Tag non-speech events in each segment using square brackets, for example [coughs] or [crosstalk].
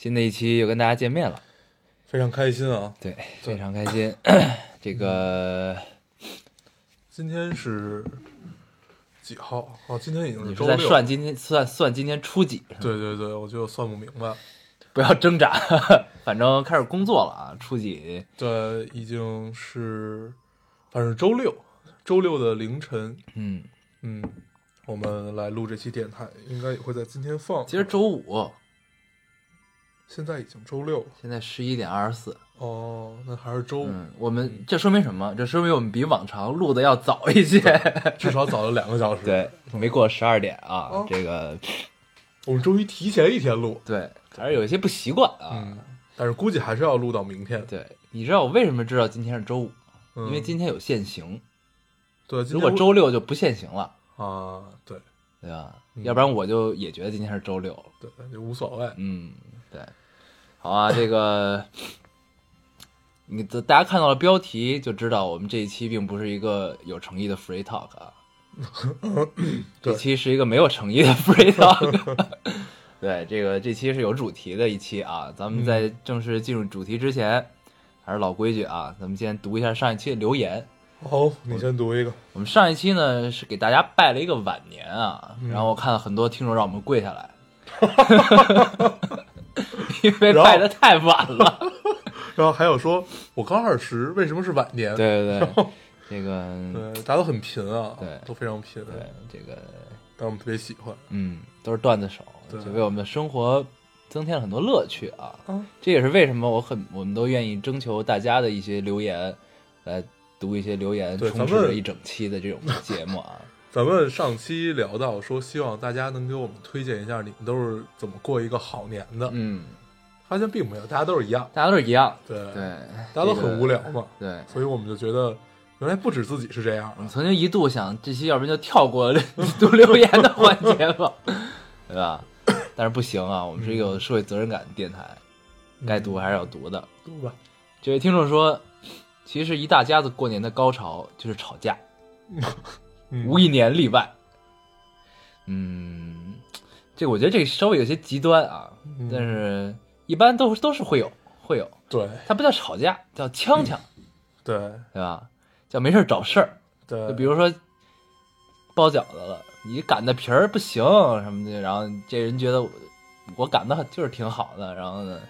新的一期又跟大家见面了，非常开心啊！对，非常开心。[coughs] 这个今天是几号？哦，今天已经你是周六。算今天算算今天初几？对对对，我就算不明白。不要挣扎，[laughs] 反正开始工作了啊，初几？对，已经是，反正周六，周六的凌晨，嗯，嗯，我们来录这期电台，应该也会在今天放。今儿周五，现在已经周六了。现在十一点二十四。哦，那还是周五，嗯，我们这说明什么？这说明我们比往常录的要早一些。至少早了两个小时。，对，没过十二点啊哦，这个我们终于提前一天录。对，还是有一些不习惯啊。嗯，但是估计还是要录到明天。对，你知道我为什么知道今天是周五？嗯因为今天有限行，对，如果周六就不限行了，啊，对对吧？嗯要不然我就也觉得今天是周六。对，就无所谓。嗯，对，好啊，这个你的大家看到了标题就知道，我们这一期并不是一个有诚意的 free talk 啊，这期是一个没有诚意的 free talk。[laughs] 对，这个这期是有主题的一期啊，咱们在正式进入主题之前，还是老规矩啊，咱们先读一下上一期的留言。好，你先读一个。我们上一期呢是给大家拜了一个晚年啊，嗯然后我看到很多听众让我们跪下来，[laughs] [laughs] 因为拜的太晚了。[laughs] 然后还有说，我刚二十，为什么是晚年？对对对，这个对，大家都很贫啊，对都非常贫，对这个但我们特别喜欢。嗯，都是段子手，对就为我们的生活增添了很多乐趣啊。嗯，这也是为什么我很我们都愿意征求大家的一些留言，来读一些留言，充斥着一整期的这种节目啊。咱们上期聊到说，希望大家能给我们推荐一下你们都是怎么过一个好年的，嗯，发现并没有，大家都是一样，大家都是一样，对，对，大家都很无聊嘛，对。所以我们就觉得原来不止自己是这样我，曾经一度想这期要不然就跳过 [laughs] 读留言的环节吧，对吧？但是不行啊，我们是一个有社会责任感的电台，该读还是要读的。读吧，这位听众说，其实一大家子过年的高潮就是吵架，[laughs] 嗯无一年例外。嗯，这个我觉得这个稍微有些极端啊，嗯。但是一般都都是会有会有，对。它不叫吵架，叫呛呛，对。对吧？叫没事儿找事儿。对，就比如说包饺子了，你擀的皮儿不行什么的，然后这人觉得我我擀的就是挺好的，然后呢，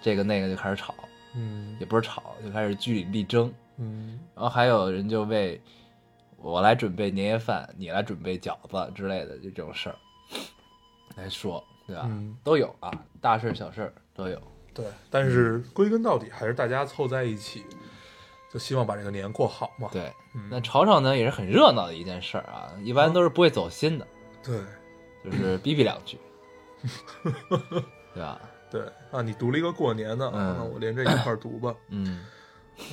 这个那个就开始吵，嗯。也不是吵，就开始据理力争，嗯。然后还有人就为我来准备年夜饭，你来准备饺子之类的就这种事儿来说，对吧？嗯，都有啊，大事儿小事儿都有。对，但是归根到底还是大家凑在一起，就希望把这个年过好嘛，对，嗯那吵吵呢也是很热闹的一件事儿啊，一般都是不会走心的，对就是逼逼两句，对吧？[laughs] 对啊，你读了一个过年的，嗯那我连着一块儿读吧。嗯，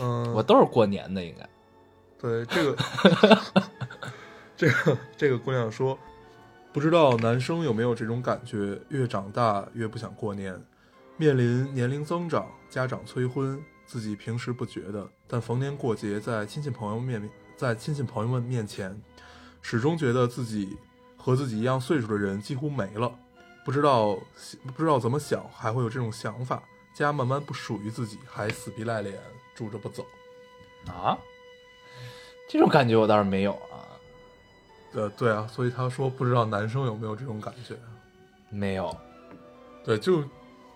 嗯，我都是过年的，应该。对这个 [laughs] 这个这个姑娘说，不知道男生有没有这种感觉，越长大越不想过年，面临年龄增长，家长催婚，自己平时不觉得，但逢年过节在亲戚朋友面在亲戚朋友们面前，始终觉得自己和自己一样岁数的人几乎没了，不知道不知道怎么想，还会有这种想法，家慢慢不属于自己，还死皮赖脸住着不走。啊，这种感觉我倒是没有啊，呃，对啊，所以他说不知道男生有没有这种感觉。没有。对，就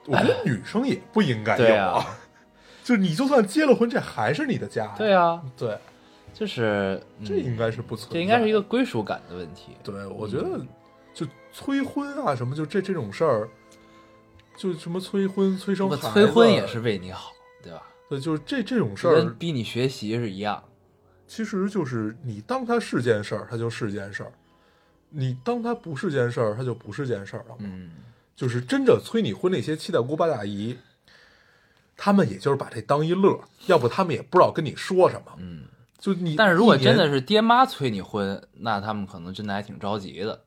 我觉得女生也不应该有对啊，[laughs] 就你就算结了婚，这还是你的家。对啊，对，就是、嗯这应该是不存在。这应该是一个归属感的问题。对，我觉得就催婚啊什么，就这这种事儿，就什么催婚、催生孩子，催婚也是为你好，对吧？对，就是这这种事跟儿，逼你学习是一样。其实就是你当它是件事儿，它就是件事儿；你当它不是件事儿，它就不是件事儿了嘛。嗯，就是真正催你婚那些七大姑八大姨，他们也就是把这当一乐，要不他们也不知道跟你说什么。嗯，就你，但是如果真的，是爹妈催你婚，那他们可能真的还挺着急的。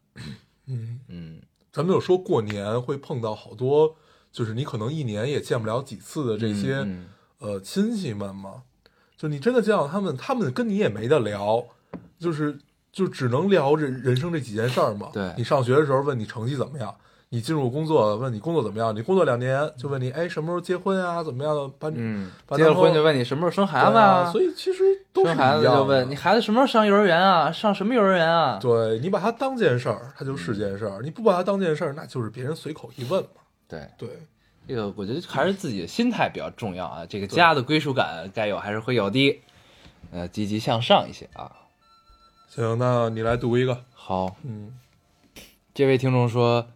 嗯，嗯咱们有说过年会碰到好多，就是你可能一年也见不了几次的这些、嗯呃亲戚们嘛。就你真的见到他们，他们跟你也没得聊，就是就只能聊这人生这几件事儿嘛。对你上学的时候问你成绩怎么样，你进入工作问你工作怎么样，你工作两年就问你哎什么时候结婚啊，怎么样的？把你、嗯，结了婚就问你什么时候生孩子对啊，所以其实都是生孩子就问你孩子什么时候上幼儿园啊？上什么幼儿园啊？对你把它当件事儿，它就是件事儿；你不把它当件事儿，那就是别人随口一问嘛。对，对，这个我觉得还是自己的心态比较重要啊。这个家的归属感该有还是会有的，呃，积极向上一些啊。行，那你来读一个。好，嗯这位听众说，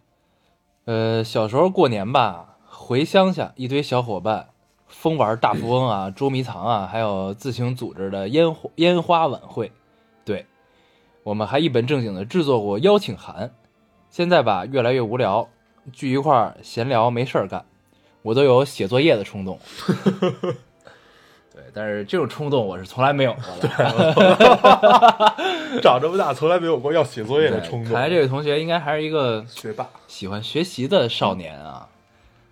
呃，小时候过年吧，回乡下，一堆小伙伴疯玩大富翁啊、捉迷藏啊，还有自行组织的烟火烟花晚会。对，我们还一本正经的制作过邀请函。现在吧，越来越无聊，聚一块儿闲聊没事儿干，我都有写作业的冲动。[laughs] 对，但是这种冲动我是从来没有过的。[laughs] 长这么大从来没有过要写作业的冲动。看来这位同学应该还是一个学霸，喜欢学习的少年啊，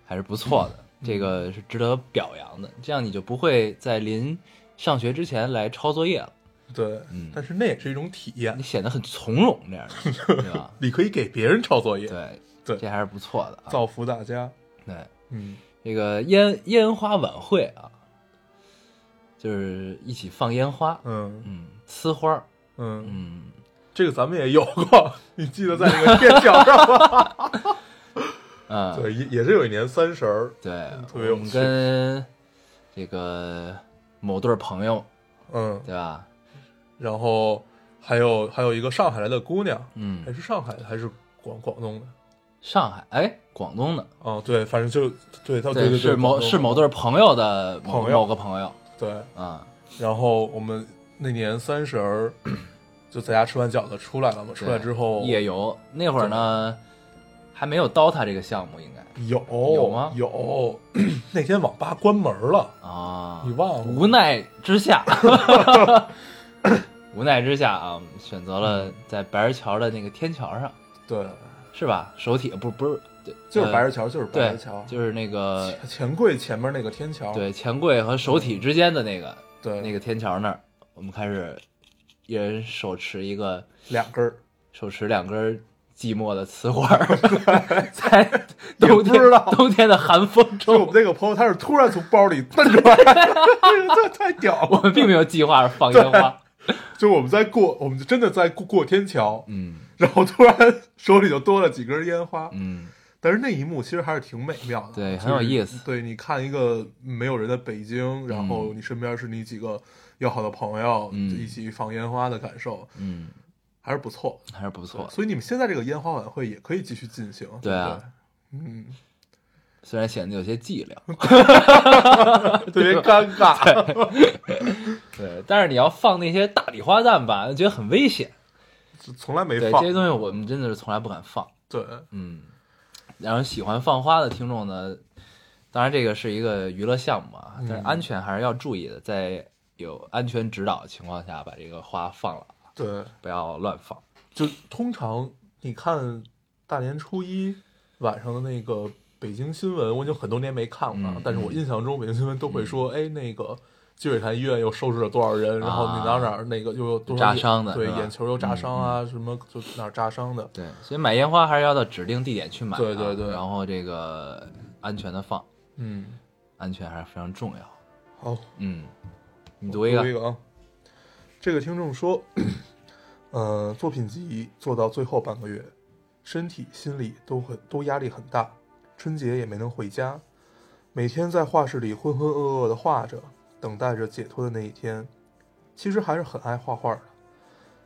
还是不错的，这个是值得表扬的。这样你就不会在临上学之前来抄作业了，对，嗯但是那也是一种体验你，显得很从容，这样的，[laughs] 对吧？你可以给别人抄作业，对对这还是不错的啊。造福大家。对，嗯，这个烟烟花晚会啊，就是一起放烟花，嗯。嗯，呲花儿，嗯，嗯，这个咱们也有过，[laughs] 你记得在那个天桥上吗？嗯，[laughs] 对，也也是有一年三十儿，对，特别我们跟这个某对朋友，嗯，对吧？然后还有还有一个上海来的姑娘，嗯。还，是上海的还是广广东的？上海，哎，广东的，哦，对，反正就对，他对对对，是某是某对朋友的某朋友某个朋友对，啊，然后我们那年三十儿就在家吃完饺子出来了嘛，出来之后夜游。那会儿呢，还没有 DOTA 这个项目，应该有有吗？有，那天网吧关门了，啊你，忘了？无奈之下，无奈之下啊，选择了在白石桥的那个天桥上，对，是吧？手体不不是，对就是白呃石桥，就是白对石桥，就是那个钱柜前面那个天桥，对钱柜和手体之间的那个对，那个天桥那儿，我们开始一人手持一个两根儿，手持两根寂寞的瓷花儿，[laughs] 在冬天冬天的寒风中我们中，那个朋友，他是突然从包里蹬出来，[laughs] 这太屌了。我们并没有计划放烟花。就我们在过，我们就真的在过过天桥，嗯然后突然手里就多了几根烟花，嗯，但是那一幕其实还是挺美妙的，对很有意思对，你看一个没有人的北京，然后你身边是你几个要好的朋友，嗯一起放烟花的感受，嗯，还是不错。还是不错。所以你们现在这个烟花晚会也可以继续进行，对啊对，嗯，虽然显得有些寂寥，[laughs] 特别尴尬。对，但是你要放那些大礼花弹吧，觉得很危险。从来没对，放这些东西我们真的是从来不敢放。对，嗯，然后喜欢放花的听众呢，当然这个是一个娱乐项目啊，但是嗯安全还是要注意的，在有安全指导的情况下把这个花放了，对，不要乱放。就通常你看大年初一晚上的那个北京新闻，我已经很多年没看了，嗯但是我印象中北京新闻都会说，哎，那个积水潭医院又收治了多少人，然后你哪儿哪儿那个又有多少扎伤的对眼球又扎伤啊，什么就哪儿扎伤的，对，所以买烟花还是要到指定地点去买、啊，对对对。然后这个安全的放，嗯，安全还是非常重要。好，嗯，你读一个，读一个啊。这个听众说，[clears throat] 呃，作品集做到最后半个月，身体、心理都很都压力很大，春节也没能回家，每天在画室里浑浑噩噩的画着，等待着解脱的那一天。其实还是很爱画画的，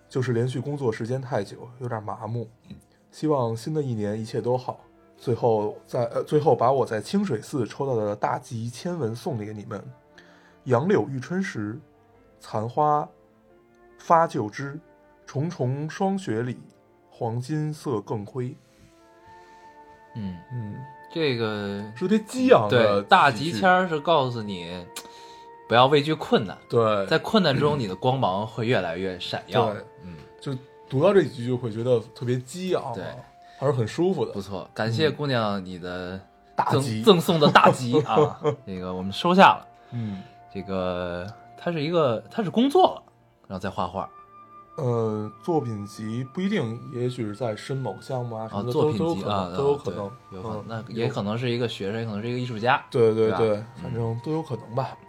就是连续工作时间太久，有点麻木。希望新的一年一切都好。最后在呃，最后把我在清水寺抽到的大吉签文送给你们。杨柳遇春时，残花发旧枝，重重霜雪里，黄金色更辉。嗯，嗯，这个是特别激昂的对大吉签，儿是告诉你不要畏惧困难，对，在困难中你的光芒会越来越闪耀。对。嗯，就读到这几句就会觉得特别激昂啊，对。还是很舒服的。不。错，感谢姑娘你的大吉赠赠送的大吉啊，[laughs] 这个我们收下了。嗯，这个他是一个，他是工作了，然后再画画。呃，作品集不一定，也许是在申某项目啊什啊，么的，作品集啊能，，都有啊可能，有可能嗯，那也可能是一个学生，也可能是一个艺术家。对对对反正都有可能吧。[clears throat]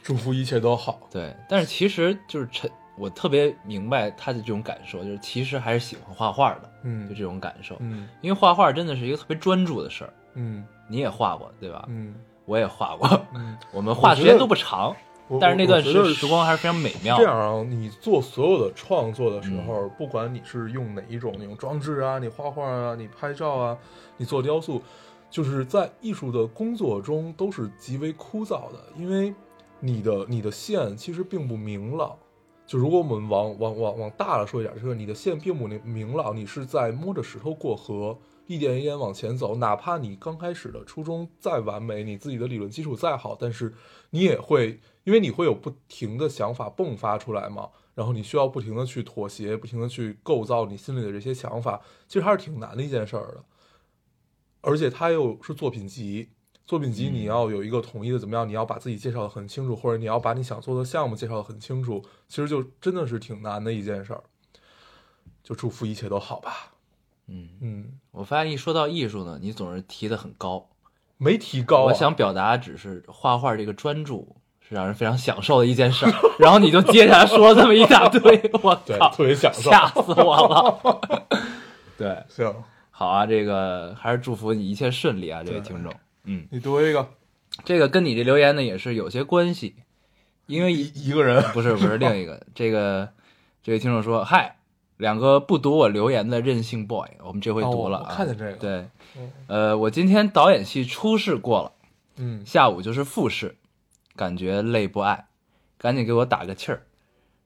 嗯，祝福一切都好。对。但是其实就是陈，我特别明白他的这种感受，就是其实还是喜欢画画的，嗯就这种感受。嗯因为画画真的是一个特别专注的事儿。嗯你也画过对吧？嗯我也画过，嗯，[laughs] 我们画时间都不长，但是那段时时光还是非常美妙这。样啊，你做所有的创作的时嗯候，不管你是用哪一种，那种装置啊，你画画啊，你拍照啊，你做雕塑，就是在艺术的工作中都是极为枯燥的，因为你的你的线其实并不明朗。就如果我们往往往往大了说一点，就是你的线并不明明朗，你是在摸着石头过河，一点一点往前走。哪怕你刚开始的初衷再完美，你自己的理论基础再好，但是你也会，因为你会有不停的想法迸发出来嘛，然后你需要不停的去妥协，不停的去构造你心里的这些想法，其实还是挺难的一件事儿的。而且它又是作品集，作品集你要有一个统一的怎么样，你要把自己介绍的很清楚，或者你要把你想做的项目介绍的很清楚，其实就真的是挺难的一件事儿。就祝福一切都好吧。嗯，嗯，我发现一说到艺术呢，你总是提的很高。没提高、啊，我想表达只是画画这个专注是让人非常享受的一件事儿，然后你就接下来说了这么一大堆，[laughs] 我对，特别享受。吓死我了。[laughs] 对，行，好啊，这个还是祝福你一切顺利啊，这位听众。嗯，你读一个，这个跟你这留言呢也是有些关系，因为一一个人，不是不是另一个，[laughs] 这个这位听众说，嗨，两个不读我留言的任性 boy，我们这回读了哦啊，我看见这个对嗯，呃，我今天导演系初试过了。嗯，下午就是复试，感觉累不爱，赶紧给我打个气儿。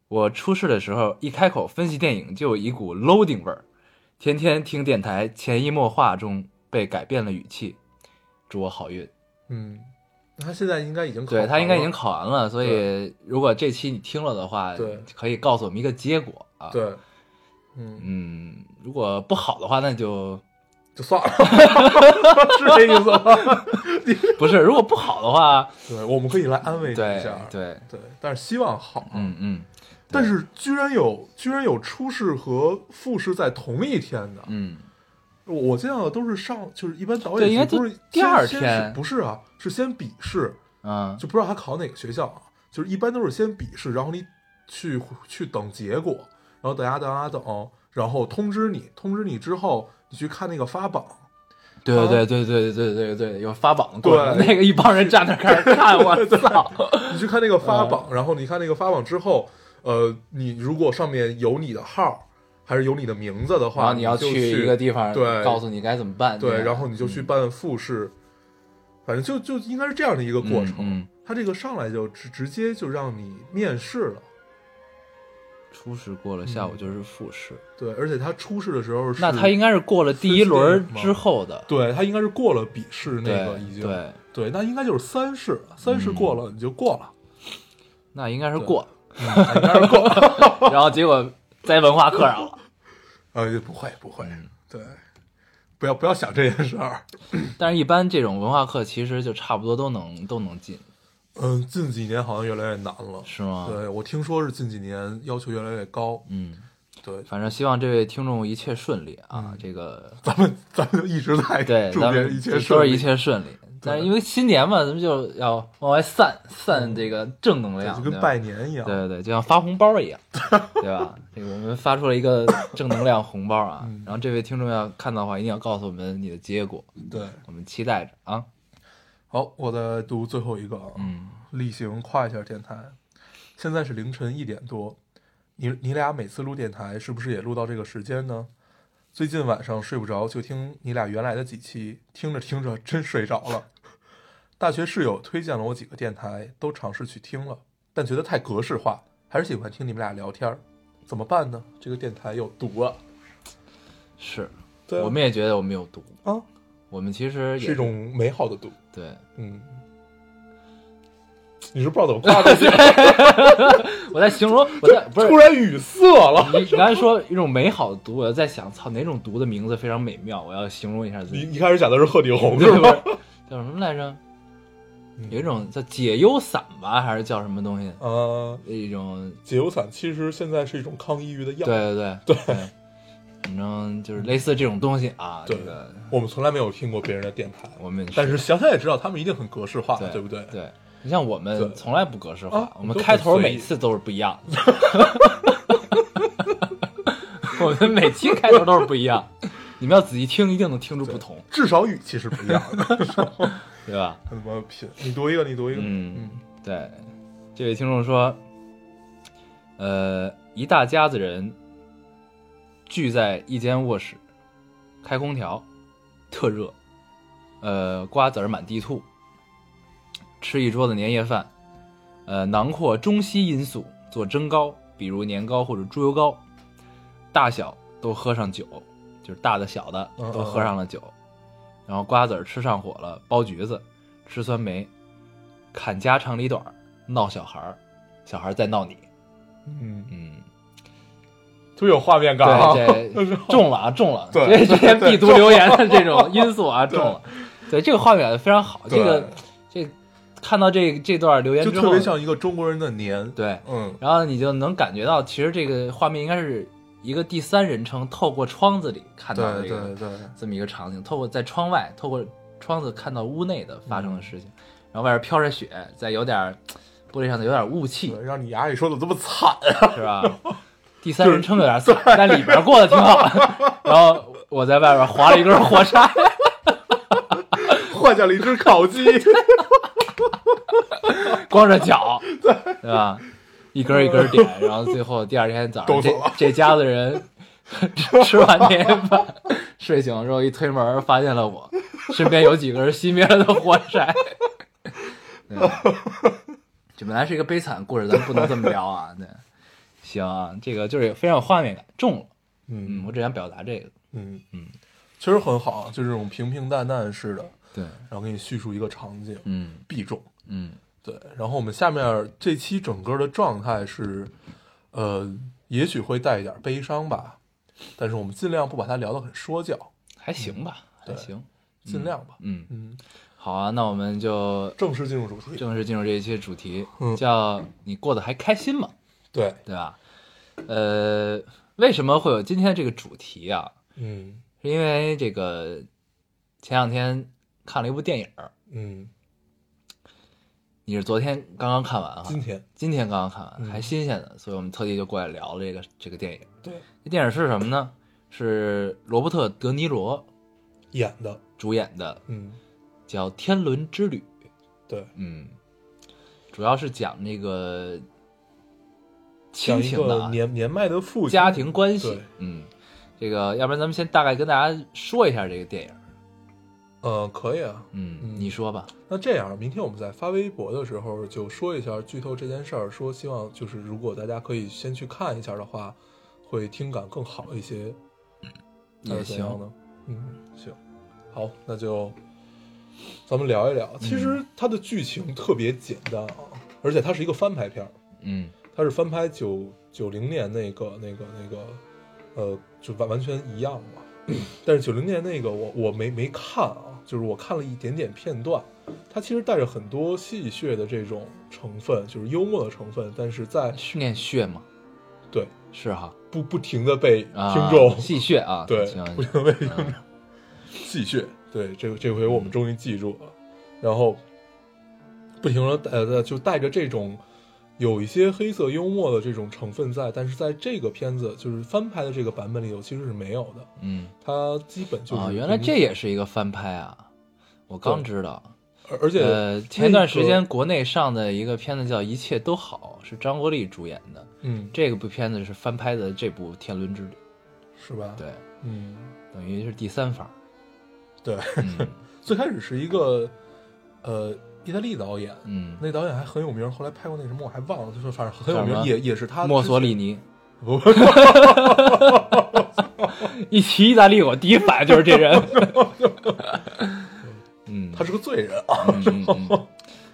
我初试的时候一开口分析电影就有一股 loading 味儿，天天听电台，潜移默化中被改变了语气。祝我好运。嗯，那他现在应该已经考对他应该已经考完了，所以如果这期你听了的话，对可以告诉我们一个结果啊。，对，嗯，嗯，如果不好的话，那就就算了，[laughs] 是这意思吗？不是。如果不好的话，对，我们可以来安慰你一对下，对，对，但是希望好。嗯嗯但是居然有居然有初试和复试在同一天的，嗯，我见到的都是上，就是一般导对应该演系不是第二天不是啊？是先笔试，嗯，就不知道他考哪个学校啊？就是一般都是先笔试，然后你去去等结果，然后等啊等啊等，然后通知你，通知你之后，你去看那个发榜，对对对对对对对对，有发榜的过程，对那个一帮人站那儿开始看，[laughs] 我操！你去看那个嗯发榜，然后你看那个发榜之后，呃，你如果上面有你的号，还是有你的名字的然话，后你要去一个地方，对告诉你该怎么办。对，然后你就去嗯。办复试，反正就就应该是这样的一个过程。他这个上来就直直接就让你面试了，初试过了，下午就是复试。对，而且他初试的时候是，那他应该是过了第一轮之后的，对他应该是过了笔试那个已经。对，对那应该就是三试了，三试过了你就过了，那应该是过，嗯应该是过。了，[laughs] 然后结果在文化课上了。[laughs] 呃，不会不会，嗯对，不要不要想这件事儿。[coughs] 但是，一般这种文化课其实就差不多都能都能进，嗯，近几年好像越来越难了。是吗？对我听说是近几年要求越来越高。嗯，对，反正希望这位听众一切顺利啊！嗯这个咱们咱们就一直在对，祝咱们一切都顺利，是一切顺利。但是因为新年嘛，咱们就要往外散散这个正能量，就跟拜年一样。对对对，就像发红包一样，[laughs] 对吧？这个我们发出了一个正能量红包啊，嗯然后这位听众要看到的话，一定要告诉我们你的结果，对我们期待着啊。好，我再读最后一个啊。嗯，例行夸一下电台。现在是凌晨一点多，你你俩每次录电台是不是也录到这个时间呢？最近晚上睡不着，就听你俩原来的几期，听着听着真睡着了。大学室友推荐了我几个电台，都尝试去听了，但觉得太格式化，还是喜欢听你们俩聊天儿。怎么办呢？这个电台有毒啊！是，对啊我们也觉得我们有毒，啊，我们其实也是一种美好的毒。对，嗯，你是不知道怎么夸自己，[laughs] 我在形容，[laughs] 我在不是突然语塞了。你你刚才说一种美好的毒，我在想，操，哪种毒的名字非常美妙？我要形容一下自己，你一开始讲的是鹤顶红是对吧吧？？叫什么来着？嗯有一种叫解忧散吧，还是叫什么东西？呃，一种，解忧散其实现在是一种抗抑郁的药。对对对 [laughs] 对，反正就是类似这种东西啊。这对个我们从来没有听过别人的电台，我们但是想想也知道他们一定很格式化，对对不对？对，你像我们从来不格式化啊，我们开头每次都是不一样的。[laughs] 我们每期开头都是不一样，你们要仔细听，一定能听出不同，至少语气是不一样的。对吧？他怎么拼？你读一个，你读一个。嗯，对，这位听众说，呃，一大家子人聚在一间卧室，开空调，特热，呃，瓜子儿满地吐，吃一桌子年夜饭，呃，囊括中西因素做蒸糕，比如年糕或者猪油糕，大小都喝上酒，就是大的小的嗯都喝上了酒，然后瓜子儿吃上火了，剥橘子，吃酸梅，砍家长里短儿，闹小孩儿，小孩儿在闹你，嗯，嗯，特别有画面感啊。对，[laughs] 这中了啊，中了，对这这些对必读留言的这种因素啊，[laughs] 对中了，对，这个画面感非常好，这个这看到这这段留言之后就特别，像一个中国人的年。对，嗯，然后你就能感觉到，其实这个画面应该是一个第三人称透过窗子里看到的对这个对对，这么一个场景，透过在窗外，透过窗子看到屋内的发生的事情，然后外边飘着雪，在有点儿玻璃上的有点雾气，让你牙里说的这么惨啊！是吧？[laughs] 第三人称有点惨，但里边过得挺好。[laughs] 然后我在外边划了一根火柴，幻想了一只烤鸡。[laughs] 光着脚，对吧？一根一根点，然后最后第二天早上，这这家子人吃 [laughs] 吃完年夜饭，睡醒之后一推门，发现了我，身边有几根熄灭了的火柴。这本来是一个悲惨故事，咱不能这么聊啊。对，行啊，这个就是非常有画面感，中了。嗯，嗯我只想表达这个。嗯嗯，确实很好，就这种平平淡淡式的，对，然后给你叙述一个场景，嗯必中。嗯对，然后我们下面这期整个的状态是，呃，也许会带一点悲伤吧，但是我们尽量不把它聊得很说教，还行吧，还行，尽量吧。嗯，嗯，好啊，那我们就正式进入主题。正式进入这一期主题，嗯叫你过得还开心吗？对，对吧？呃，为什么会有今天这个主题啊？嗯是因为这个前两天看了一部电影，嗯，你是昨天刚刚看完啊，今天今天刚刚看完，嗯还新鲜的，所以我们特地就过来聊这个这个电影。对这电影是什么呢？是罗伯特·德尼罗演的，主演的，嗯，叫《天伦之旅》。对，嗯，主要是讲那个亲情的啊年年迈的父亲，家庭关系。嗯，这个要不然咱们先大概跟大家说一下这个电影。呃，可以啊。嗯，嗯你说吧。那这样，明天我们在发微博的时候就说一下剧透这件事儿，说希望就是如果大家可以先去看一下的话，会听感更好一些。还也行呢？嗯，行，好，那就咱们聊一聊。其实它的剧情特别简单啊，而且它是一个翻拍片儿，嗯它是翻拍九九零年那个那个那个，呃，就完完全一样嘛。[coughs] 但是九零年那个我我没没看啊，就是我看了一点点片段，它其实带着很多戏谑的这种成分，就是幽默的成分，但是在训练血吗？对是哈。不不停的被啊，听众、戏谑啊。[laughs] 对行，不停的 [laughs] 被听众嗯戏谑，对这个这回我们终于记住了，然后不停的呃就带着这种有一些黑色幽默的这种成分在，但是在这个片子就是翻拍的这个版本里头其实是没有的，嗯。它基本就是啊，原来这也是一个翻拍啊，我刚知道。而而且呃，前段时间国内上的一个片子叫《一切都好》，是张国立主演的。嗯。这个部片子是翻拍的这部《天伦之旅。是吧？》，对，嗯。等于是第三方。对，嗯。[laughs] 最开始是一个呃意大利导演。嗯，那导演还很有名，后来拍过那什么我还忘了，就是反正很有名，也也是他墨索里尼。不，[laughs] 一提意大利，我第一反应就是这人。[laughs] 嗯，他是个罪人啊。嗯嗯嗯，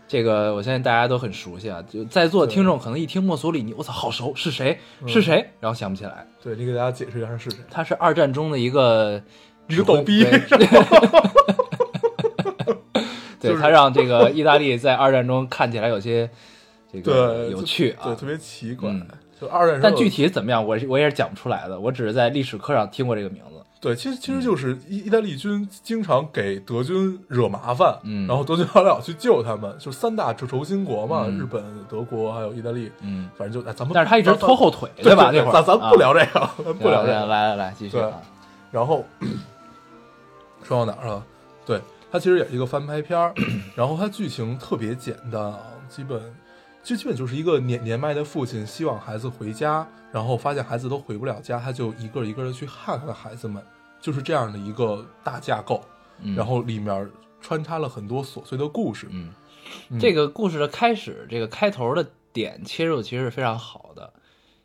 这个我相信大家都很熟悉啊，就在座的听众可能一听墨索里尼，我操，好熟，是谁？是谁？然后想不起来，对你给大家解释一下他是谁？他是二战中的一个一个逗逼 [laughs] 对对就是他让这个意大利在二战中看起来有些这个对，有趣啊对，，特别奇怪嗯。就二战时，但具体怎么样，我我也是讲不出来的，我只是在历史课上听过这个名字。对，其实其实就是意意大利军经常给德军惹麻烦，嗯然后德军后来要去救他们，就三大轴心国嘛，嗯日本、德国还有意大利，嗯，反正就哎，咱们但是他一直拖后腿，对吧？那会儿咱咱不聊啊这个，咱不聊这个。来来来，继续啊。然后 [coughs] 说到哪儿了？对，它其实也是一个翻拍片儿，然后它剧情特别简单啊，基本就基本就是一个年年迈的父亲希望孩子回家，然后发现孩子都回不了家，他就一个一个的去看他的孩子们，就是这样的一个大架构。嗯然后里面穿插了很多琐碎的故事。嗯，嗯这个故事的开始，这个开头的点切入其实是非常好的，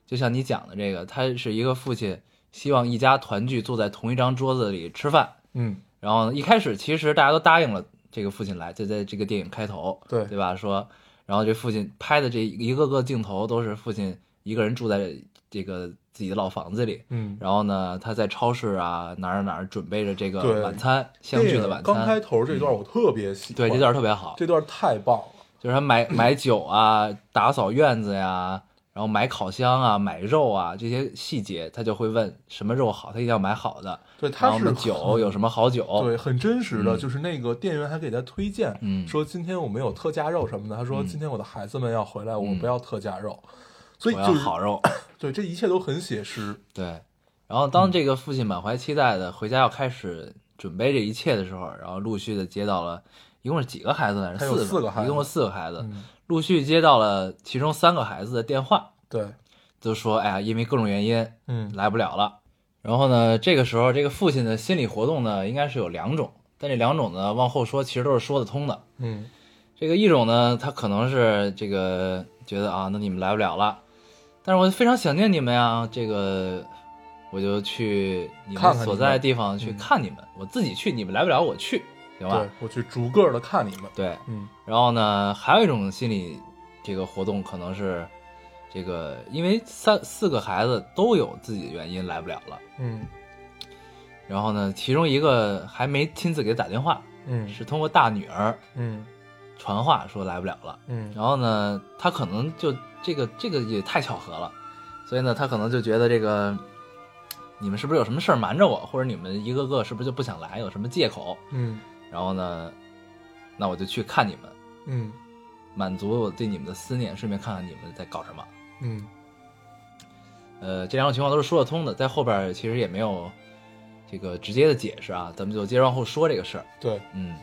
就像你讲的这个，他是一个父亲希望一家团聚，坐在同一张桌子里吃饭。嗯，然后一开始其实大家都答应了这个父亲来，就在这个电影开头，对对吧？说，然后这父亲拍的这一个个镜头都是父亲一个人住在这个自己的老房子里，嗯，然后呢，他在超市啊哪儿哪儿准备着这个晚餐，相聚的晚餐。刚开头这段我特别喜欢，对这段特别好，这段太棒了。就是他买买酒啊，打扫院子呀，然后买烤箱啊，买肉啊这些细节，他就会问什么肉好，他一定要买好的。对，他是酒有什么好酒？对，很真实的，嗯就是那个店员还给他推荐，嗯说今天我们有特价肉什么的。他说嗯今天我的孩子们要回来，我嗯不要特价肉，所以就是好肉。[coughs] 对，这一切都很写实。对，然后当这个父亲满怀期待的回家要开始准备这一切的时候，然后陆续的接到了，一共是几个孩子来着？他有四四个孩子一共是四个孩子，嗯，陆续接到了其中三个孩子的电话，对，就说哎呀，因为各种原因嗯，来不了了。然后呢，这个时候这个父亲的心理活动呢，应该是有两种，但这两种呢，往后说其实都是说得通的。嗯，这个一种呢，他可能是这个觉得啊，那你们来不了了，但是我非常想念你们呀，这个我就去你们们。所在的地方去嗯。看你们，我自己去，你们来不了我去，行吧对？我去逐个的看你们。对，嗯然后呢，还有一种心理这个活动可能是这个，因为三四个孩子都有自己的原因来不了了，嗯然后呢，其中一个还没亲自给他打电话，嗯是通过大女儿嗯传话说来不了了。嗯然后呢，他可能就这个这个也太巧合了，所以呢，他可能就觉得这个你们是不是有什么事儿瞒着我，或者你们一个个是不是就不想来，有什么借口？嗯然后呢，那我就去看你们，嗯满足我对你们的思念，顺便看看你们在搞什么。嗯呃，这两种情况都是说得通的，在后边其实也没有这个直接的解释啊，咱们就接着往后说这个事儿。对，嗯，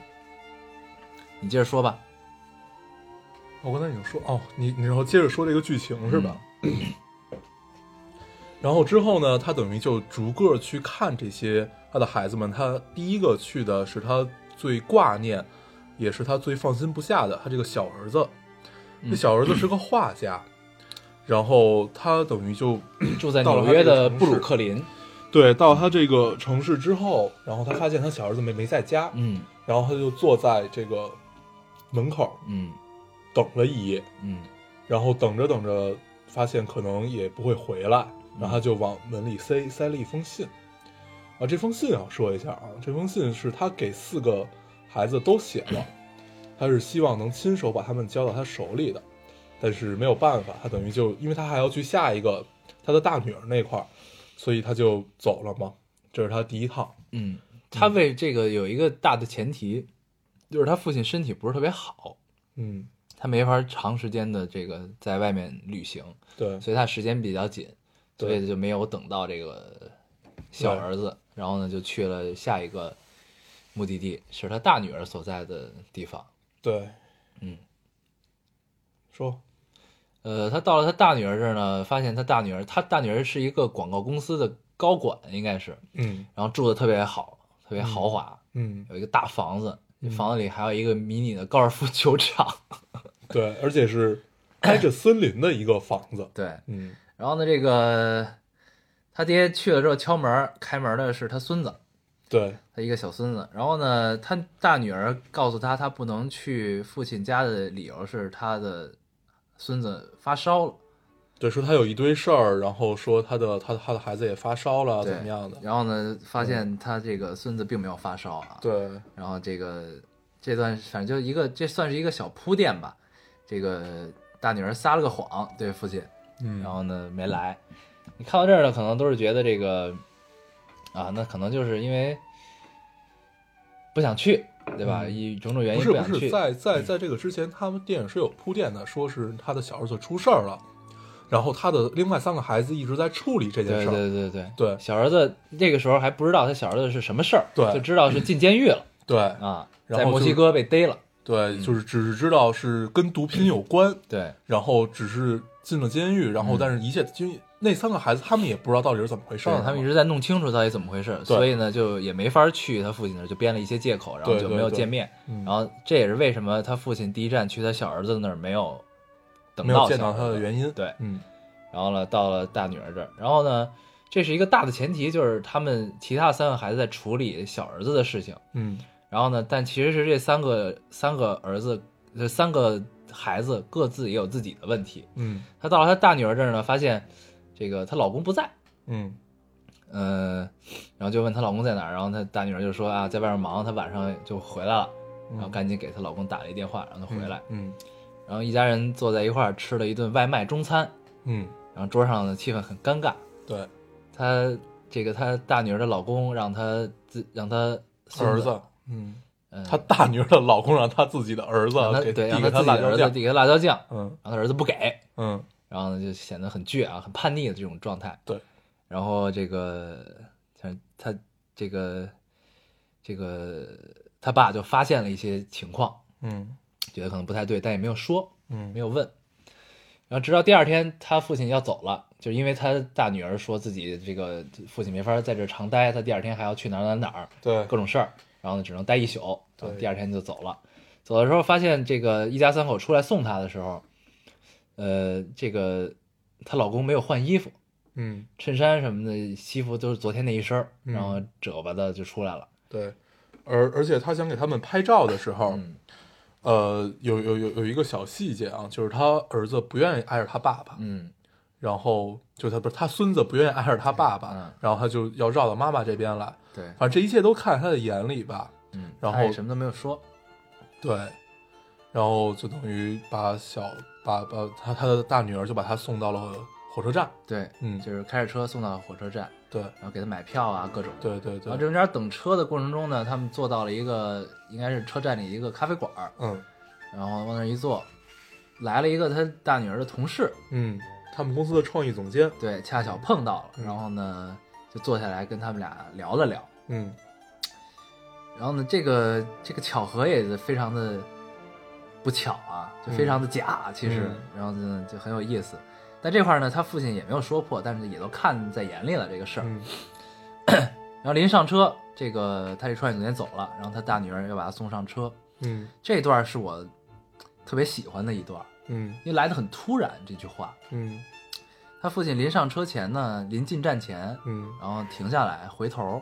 你接着说吧。我刚才已经说哦，你你然后接着说这个剧情是吧？[clears throat] 然后之后呢，他等于就逐个去看这些他的孩子们。他第一个去的是他最挂念，也是他最放心不下的他这个小儿子。这嗯小儿子是个画家，然后他等于就住在纽约的布鲁克林。对到他这个城市之后，然后他发现他小儿子没没在家，嗯然后他就坐在这个门口嗯等了一夜。嗯然后等着等着，发现可能也不会回来，嗯然后他就往门里塞塞了一封信。啊，这封信要说一下啊，这封信是他给四个孩子都写的，他是希望能亲手把他们交到他手里的，但是没有办法，他等于就因为他还要去下一个他的大女儿那块儿，所以他就走了嘛。这是他第一趟。嗯，他为这个有一个大的前提，就是他父亲身体不是特别好，嗯，他没法长时间的这个在外面旅行，对，所以他时间比较紧，所以就没有等到这个小儿子，然后呢就去了下一个目的地，是他大女儿所在的地方。对，嗯，说，呃，他到了他大女儿这儿呢，发现他大女儿，他大女儿是一个广告公司的高管，应该是，嗯。然后住的特别好，特别豪华，嗯，有一个大房子，嗯。房子里还有一个迷你的高尔夫球场。[laughs] 对，而且是挨着森林的一个房子。对，嗯。然后呢，这个他爹去了之后敲门，开门的是他孙子，对，他一个小孙子。然后呢，他大女儿告诉他，他不能去父亲家的理由是他的孙子发烧了。对，说他有一堆事儿，然后说他的他他的孩子也发烧了，怎么样的？然后呢，发现他这个孙子并没有发烧啊。对，然后这个这段反正就一个，这算是一个小铺垫吧。这个大女儿撒了个谎对父亲，嗯，然后呢没来。你看到这儿呢，可能都是觉得这个啊，那可能就是因为不想去，对吧？嗯以种种原不是不是，因想去。在在在这个之前，他们电影是有铺垫的，说是他的小儿子出事儿了，然后他的另外三个孩子一直在处理这件事儿。对对对对小儿子那个时候还不知道他小儿子是什么事儿，对就知道是进监狱了 [clears throat] 对啊，然后就在墨西哥被逮了。对，就是只是知道是跟毒品有关，对然后只是进了监狱，然后嗯但是一切因为那三个孩子他们也不知道到底是怎么回事儿，他们一直在弄清楚到底怎么回事，所以呢，就也没法去他父亲那儿，就编了一些借口，然后就没有对对对见面。嗯然后这也是为什么他父亲第一站去他小儿子那儿没有等没有见到他的原因。对，嗯然后呢，到了大女儿这儿，然后呢，这是一个大的前提，就是他们其他三个孩子在处理小儿子的事情。嗯然后呢，但其实是这三个三个儿子，这三个孩子各自也有自己的问题。嗯他到了他大女儿这儿呢，发现这个她老公不在，嗯。嗯，然后就问她老公在哪儿，然后她大女儿就说啊，在外面忙，她晚上就回来了，嗯，然后赶紧给她老公打了一电话，让他回来。嗯。然后一家人坐在一块儿吃了一顿外卖中餐，嗯，然后桌上的气氛很尴尬。对，她这个她大女儿的老公让她自让她孙儿子，嗯，嗯，他大女儿的老公让她自己的儿子给对让她自己儿子递个辣椒酱，嗯然后他儿子不给，嗯然后呢就显得很倔啊，很叛逆的这种状态。对，然后这个像他这个这个他爸就发现了一些情况，嗯觉得可能不太对，但也没有说，嗯没有问。然后直到第二天，他父亲要走了，就是因为他大女儿说自己这个父亲没法在这儿常待，他第二天还要去哪儿哪儿哪儿，对各种事儿，然后呢只能待一宿，对第二天就走了。走的时候发现这个一家三口出来送他的时候，呃，这个她老公没有换衣服，嗯。衬衫什么的西服都是昨天那一身，嗯。然后褶巴的就出来了。对，而而且她想给他们拍照的时候，嗯。呃，有有有有一个小细节啊，就是她儿子不愿意挨着他爸爸，嗯。然后就他不是他孙子不愿意挨着他爸爸，嗯。然后他就要绕到妈妈这边来，对，反正这一切都看在他的眼里吧，嗯，然后什么都没有说。对，然后就等于把小把把他他的大女儿就把他送到了火车站，对，嗯。就是开着车送到火车站，对然后给他买票啊，各种。对对对。然后对，中间等车的过程中呢，他们坐到了一个应该是车站里一个咖啡馆儿，嗯。然后往那儿一坐，来了一个他大女儿的同事，嗯，他们公司的创意总监，对，恰巧碰到了，嗯然后呢就坐下来跟他们俩聊了聊，嗯。然后呢这个这个巧合也是非常的不巧啊，就非常的假，其实，嗯。然后呢就很有意思。但这块儿呢，他父亲也没有说破，但是也都看在眼里了这个事儿。嗯。然后临上车，这个他这创业总监走了，然后他大女儿要把他送上车。嗯。这段是我特别喜欢的一段，嗯。因为来的很突然。这句话，嗯。他父亲临上车前呢，临进站前，嗯，然后停下来回头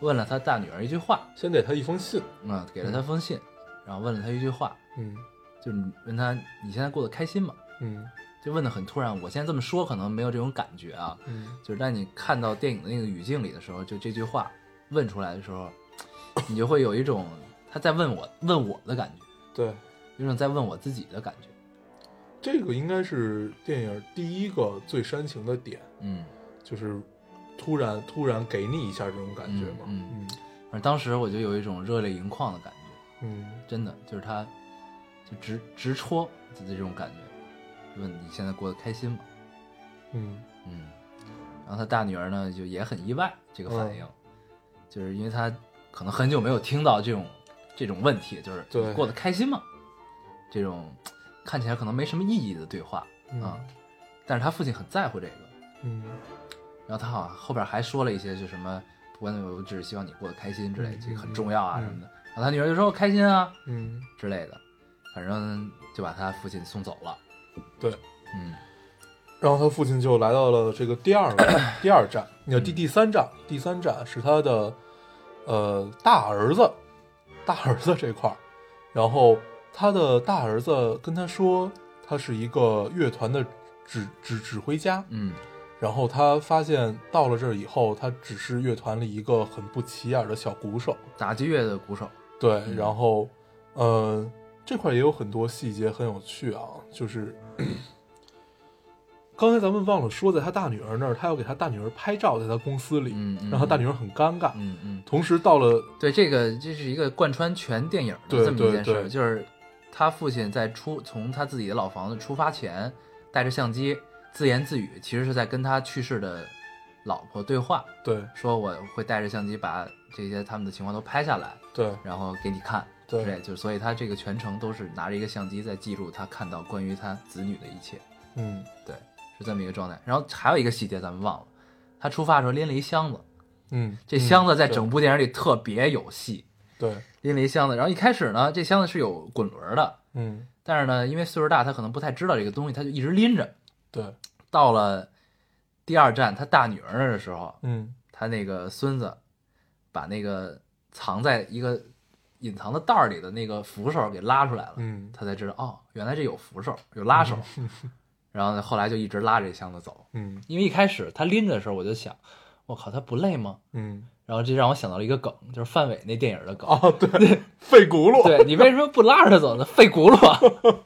问了他大女儿一句话，先给他一封信，嗯，给了他封信，然后问了他一句话，嗯就是你问他你现在过得开心吗？嗯就问的很突然。我现在这么说可能没有这种感觉啊，嗯就是当你看到电影的那个语境里的时候，就这句话问出来的时候，[coughs] 你就会有一种他在问我问我的感觉，对。有种在问我自己的感觉。这个应该是电影第一个最煽情的点，嗯，就是突然突然给你一下这种感觉嘛。嗯嗯反正当时我就有一种热泪盈眶的感觉，嗯真的就是他，就直直戳的这种感觉，问你现在过得开心吗？嗯。嗯，然后他大女儿呢就也很意外这个反应，就是因为他可能很久没有听到这种这种问题，就是你过得开心吗？这种看起来可能没什么意义的对话嗯啊，但是他父亲很在乎这个，嗯。然后他好像后边还说了一些，就什么不管我只是希望你过得开心之类，嗯这个很重要啊嗯什么的。然后他女儿就说我开心啊嗯，之类的，反正就把他父亲送走了。对。嗯。然后他父亲就来到了这个第二个 [coughs] 第二站，你看第第三站，第三站是他的呃大儿子，大儿子这块儿，然后他的大儿子跟他说，他是一个乐团的指指指挥家，嗯。然后他发现到了这儿以后，他只是乐团里一个很不起眼的小鼓手，打击乐的鼓手，对，嗯。然后，呃，这块也有很多细节很有趣啊，就是 [clears throat] 刚才咱们忘了说，在他大女儿那儿，他要给他大女儿拍照，在他公司里，嗯嗯让他大女儿很尴尬。嗯嗯，同时到了，对，这个这是一个贯穿全电影的这么一件事就是他父亲在出从他自己的老房子出发前，带着相机自言自语，其实是在跟他去世的老婆对话，对说我会带着相机把这些他们的情况都拍下来，对然后给你看。对对，就是所以他这个全程都是拿着一个相机在记录他看到关于他子女的一切，嗯，对，是这么一个状态。然后还有一个细节咱们忘了，他出发的时候拎了一箱子，嗯，这箱子在嗯整部电影里特别有戏，对，拎了一箱子。然后一开始呢，这箱子是有滚轮的，嗯，但是呢，因为岁数大，他可能不太知道这个东西，他就一直拎着。对，到了第二站，他大女儿那儿的时候，嗯他那个孙子把那个藏在一个隐藏的袋儿里的那个扶手给拉出来了，嗯他才知道哦，原来这有扶手，有拉手。[laughs] 然后呢，后来就一直拉着这箱子走，嗯因为一开始他拎着的时候，我就想，我靠，他不累吗？嗯，然后这让我想到了一个梗，就是范伟那电影的梗。哦，对，费轱辘，[laughs] 对你为什么不拉着他走呢？费轱辘啊！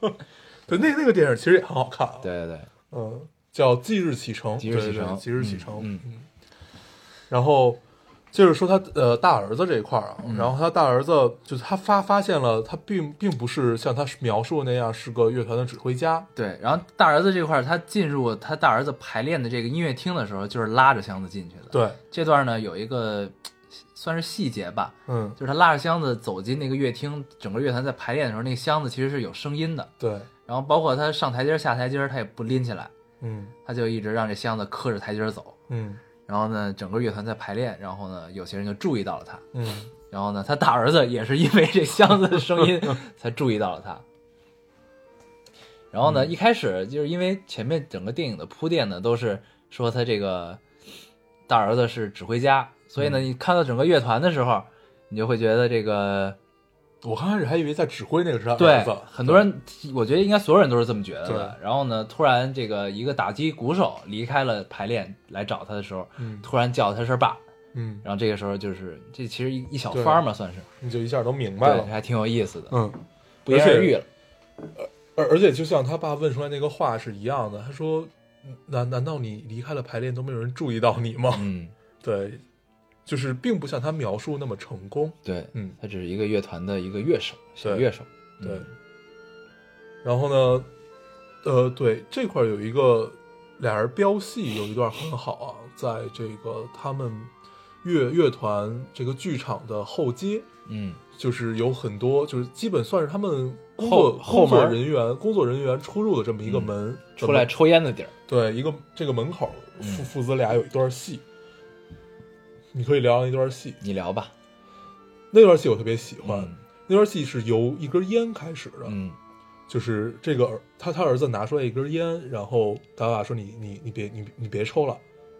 [laughs] 对，那那个电影其实也很好看啊，对对对，嗯，叫《即日启程》，即日启程即日启程，嗯嗯。然后接着说他呃大儿子这一块儿啊，嗯。然后他大儿子就是他发发现了他并并不是像他描述的那样是个乐团的指挥家，对，然后大儿子这块儿，他进入他大儿子排练的这个音乐厅的时候，就是拉着箱子进去的。对，这段呢有一个算是细节吧，嗯，就是他拉着箱子走进那个乐厅，整个乐团在排练的时候，那个箱子其实是有声音的。对，然后包括他上台阶下台阶，他也不拎起来，嗯。他就一直让这箱子磕着台阶儿走。嗯然后呢，整个乐团在排练，然后呢，有些人就注意到了他。嗯然后呢，他大儿子也是因为这箱子的声音 [laughs] 才注意到了他。然后呢，嗯一开始就是因为前面整个电影的铺垫呢，都是说他这个大儿子是指挥家，所以呢，嗯你看到整个乐团的时候，你就会觉得这个我刚开始还以为在指挥那个是他对儿子，很多人，我觉得应该所有人都是这么觉得的。然后呢，突然这个一个打击鼓手离开了排练来找他的时候，嗯。突然叫他声爸，嗯，然后这个时候就是这其实一一小番嘛，算是。你就一下都明白，了，还挺有意思的。嗯，不言而喻了。而而且就像他爸问出来那个话是一样的，他说：“难难道你离开了排练都没有人注意到你吗？”嗯，对，就是并不像他描述那么成功。对，嗯，他只是一个乐团的一个乐手，小乐手。对嗯。然后呢，呃，对这块儿有一个俩人飙戏有一段很好啊，在这个他们乐乐团这个剧场的后街，嗯，就是有很多，就是基本算是他们工后作工作后门人员工作人员出入的这么一个嗯门，出来抽烟的地儿。对一个这个门口嗯父父子俩有一段戏，你可以聊聊那段戏。你聊吧。那段戏我特别喜欢，嗯。那段戏是由一根烟开始的，嗯。就是这个儿他他儿子拿出来一根烟，然后他爸爸说你你你别你你别抽了，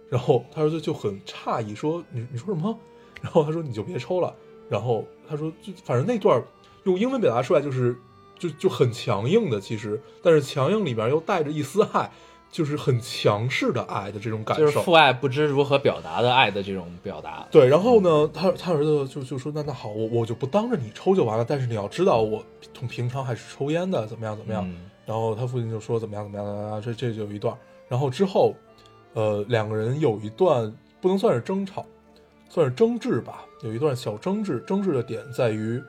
然后他儿子就很诧异说你你说什么？然后他说你就别抽了，然后他说就反正那段用英文表达出来就是就就很强硬的，其实。但是强硬里面又带着一丝爱，就是很强势的爱的这种感受。就是父爱不知如何表达的爱的这种表达。对，然后呢，他他儿子就就说那那好，我我就不当着你抽就完了，但是你要知道我从平常还是抽烟的，怎么样怎么样。嗯然后他父亲就说怎么样怎么样这这就有一段。然后之后，呃，两个人有一段不能算是争吵，算是争执吧，有一段小争执。争执的点在于，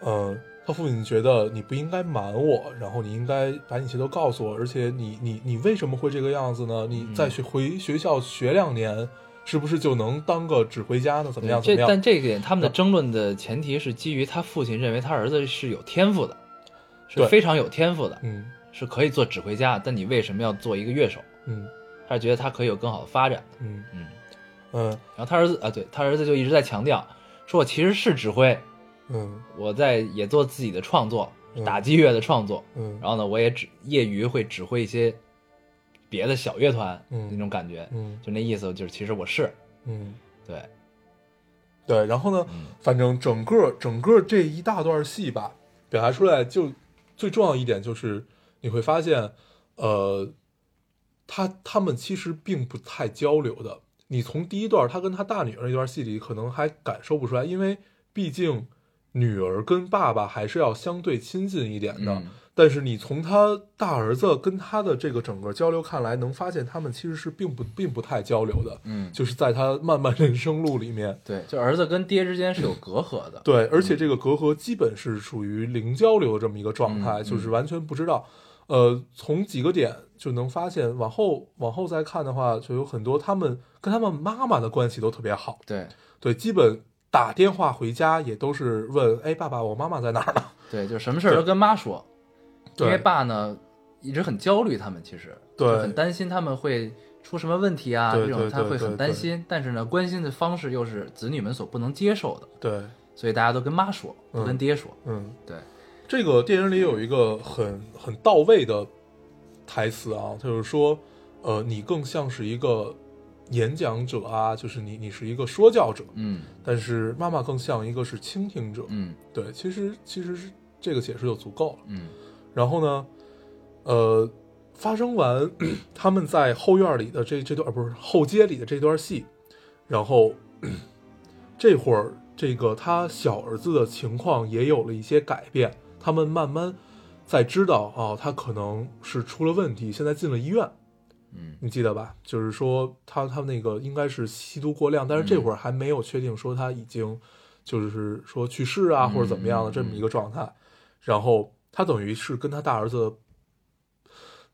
呃，他父亲觉得你不应该瞒我，然后你应该把你一切都告诉我，而且你你你为什么会这个样子呢？你再去回学校学两年，是不是就能当个指挥家呢？怎么样怎这么样？但这个点，他们的争论的前提是基于他父亲认为他儿子是有天赋的，是非常有天赋的，嗯是可以做指挥家。但你为什么要做一个乐手？嗯他是觉得他可以有更好的发展。嗯嗯，嗯然后他儿子啊，对他儿子就一直在强调，说我其实是指挥，嗯我在也做自己的创作，嗯打击乐的创作。嗯然后呢，我也指业余会指挥一些别的小乐团嗯那种感觉，嗯就那意思，就是其实我是嗯，对，对。然后呢，嗯反正整个整个这一大段戏吧，表达出来就最重要一点就是你会发现，呃，他他们其实并不太交流的。你从第一段他跟他大女儿那段戏里，可能还感受不出来，因为毕竟女儿跟爸爸还是要相对亲近一点的。嗯但是你从他大儿子跟他的这个整个交流看来，能发现他们其实是并不并不太交流的。嗯，就是在他漫漫人生路里面，对，就儿子跟爹之间是有隔阂的，对，而且这个隔阂基本是属于零交流的这么一个状态，嗯就是完全不知道。呃，从几个点就能发现，往后往后再看的话，就有很多他们跟他们妈妈的关系都特别好。对对，基本打电话回家也都是问，哎，爸爸，我妈妈在哪儿呢？对，就什么事儿都跟妈说，因为爸呢一直很焦虑，他们其实对。很担心他们会出什么问题啊，这种他会很担心，但是呢，关心的方式又是子女们所不能接受的，对，所以大家都跟妈说，不跟嗯爹说。嗯，对，这个电影里有一个很很到位的台词啊，就是说，呃，你更像是一个演讲者啊，就是你你是一个说教者，嗯但是妈妈更像一个是倾听者。嗯对，其实其实是这个解释就足够了。嗯然后呢，呃，发生完 [clears throat] 他们在后院里的这这段，呃不是后街里的这段戏，然后 [clears throat] 这会儿这个他小儿子的情况也有了一些改变，他们慢慢在知道啊，他可能是出了问题，现在进了医院。嗯。你记得吧？就是说他他那个应该是吸毒过量，但是这会儿还没有确定说他已经就是说去世啊、嗯或者怎么样的这么一个状态。然后他等于是跟他大儿子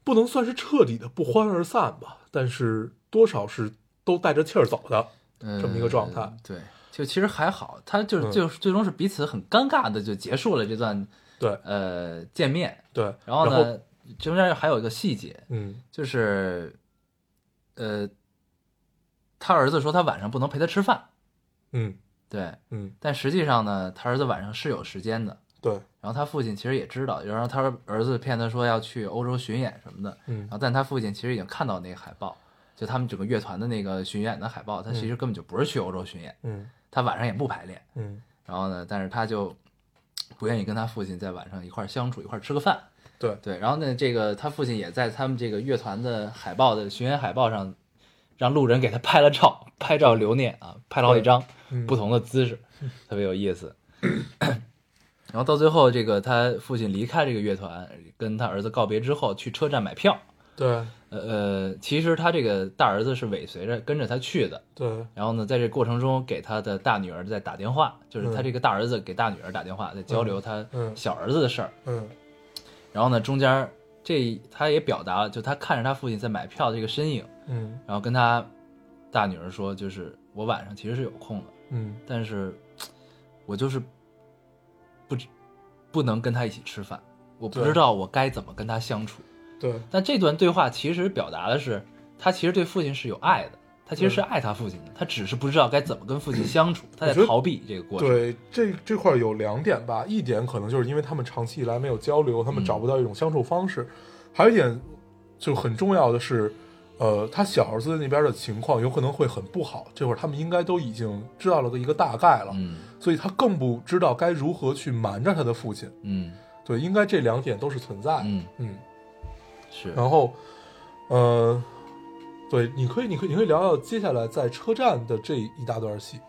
不能算是彻底的不欢而散吧，但是多少是都带着气儿走的。呃这么一个状态。对，就其实还好，他就是嗯。就最终是彼此很尴尬的就结束了这段对。呃见面，对，然后呢，中间还有一个细节，嗯。就是呃，他儿子说他晚上不能陪他吃饭，嗯。对，嗯，但实际上呢，他儿子晚上是有时间的。对，然后他父亲其实也知道，然后他儿子骗他说要去欧洲巡演什么的，嗯然后但他父亲其实已经看到那个海报，就他们整个乐团的那个巡演的海报，他其实根本就不是去欧洲巡演，嗯他晚上也不排练，嗯。然后呢，但是他就不愿意跟他父亲在晚上一块相处，一块吃个饭，对对，然后呢，这个他父亲也在他们这个乐团的海报的巡演海报上，让路人给他拍了照，拍照留念啊，拍了好几张嗯不同的姿势，特别有意思。[clears throat] 然后到最后，这个他父亲离开这个乐团，跟他儿子告别之后，去车站买票。对呃呃，其实他这个大儿子是尾随着跟着他去的，对然后呢，在这过程中给他的大女儿在打电话，就是他这个大儿子给大女儿打电话，在交流他嗯小儿子的事儿。嗯然后呢，中间这他也表达了，就他看着他父亲在买票的这个身影，嗯。然后跟他大女儿说，就是我晚上其实是有空的，嗯。但是我就是不不能跟他一起吃饭，我不知道我该怎么跟他相处。对。但这段对话其实表达的是，他其实对父亲是有爱的，他其实是爱他父亲的，他只是不知道该怎么跟父亲相处，他在逃避这个过程。对，这这块有两点吧，一点可能就是因为他们长期以来没有交流，他们嗯找不到一种相处方式；还有一点就很重要的是，呃，他小儿子那边的情况有可能会很不好，这会儿他们应该都已经知道了个一个大概了，嗯所以他更不知道该如何去瞒着他的父亲。嗯对，应该这两点都是存在的。嗯，嗯，是，然后，呃，对，你可以，你可以，你可以聊聊接下来在车站的这一大段戏，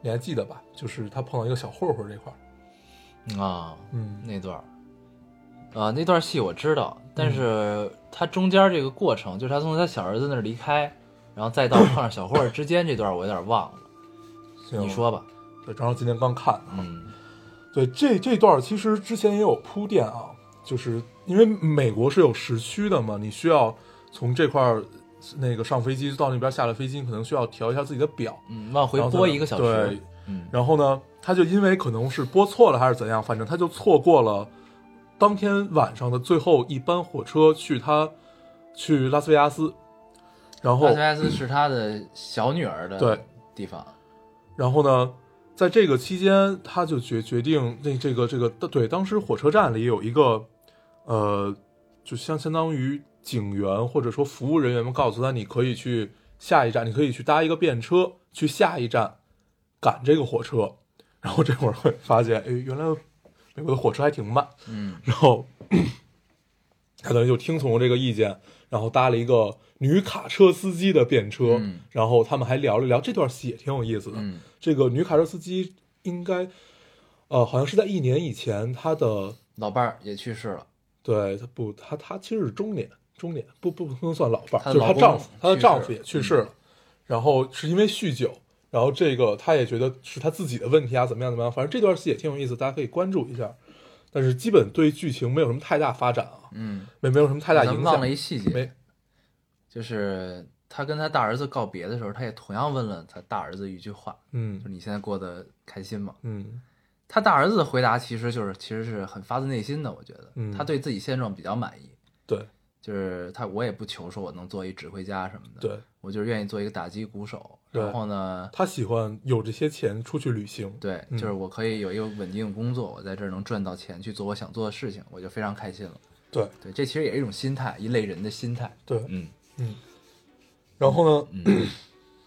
你还记得吧？就是他碰到一个小混混这块儿，啊，嗯那段儿，啊，那段戏我知道，嗯但是他中间这个过程，就是他从他小儿子那儿离开，然后再到碰上小混混之间这段，我有点忘了。[clears throat] 行你说吧，对，正好今天刚看的，嗯对，这这段其实之前也有铺垫啊，就是因为美国是有时区的嘛，你需要从这块儿那个上飞机到那边下了飞机，可能需要调一下自己的表，嗯，往回拨一个小时对，嗯。然后呢，他就因为可能是拨错了还是怎样，反正他就错过了当天晚上的最后一班火车去他去拉斯维加斯，然后拉斯维加斯是他的小女儿的对地方，然后呢，在这个期间，他就决决定那这个这个对，当时火车站里有一个呃，就相相当于警员或者说服务人员们告诉他，你可以去下一站，你可以去搭一个便车去下一站赶这个火车。[laughs] 然后这会儿会发现，哎，原来美国的火车还挺慢。嗯然后他等于就听从了这个意见，然后搭了一个女卡车司机的便车。嗯然后他们还聊了聊这段戏，也挺有意思的。嗯这个女卡车司机应该，呃，好像是在一年以前，她的老伴儿也去世了，对她不，她她其实是中年，中年不不不能算老伴儿，她就是她丈夫，她的丈夫也去世了，然后是因为酗酒，然后这个她也觉得是她自己的问题啊，怎么样怎么样，反正这段戏也挺有意思，大家可以关注一下。但是基本对剧情没有什么太大发展啊，嗯，没没有什么太大影响。忘了一细节，没就是她跟她大儿子告别的时候，她也同样问了她大儿子一句话，嗯就是你现在过得开心吗？嗯他大儿子的回答其实就是其实是很发自内心的，我觉得，嗯他对自己现状比较满意，对就是他我也不求说我能做一指挥家什么的，对，我就是愿意做一个打击鼓手，然后呢，他喜欢有这些钱出去旅行。对，嗯就是我可以有一个稳定的工作，我在这儿能赚到钱去做我想做的事情，我就非常开心了。对对，这其实也是一种心态，一类人的心态。对，嗯嗯，然后呢，嗯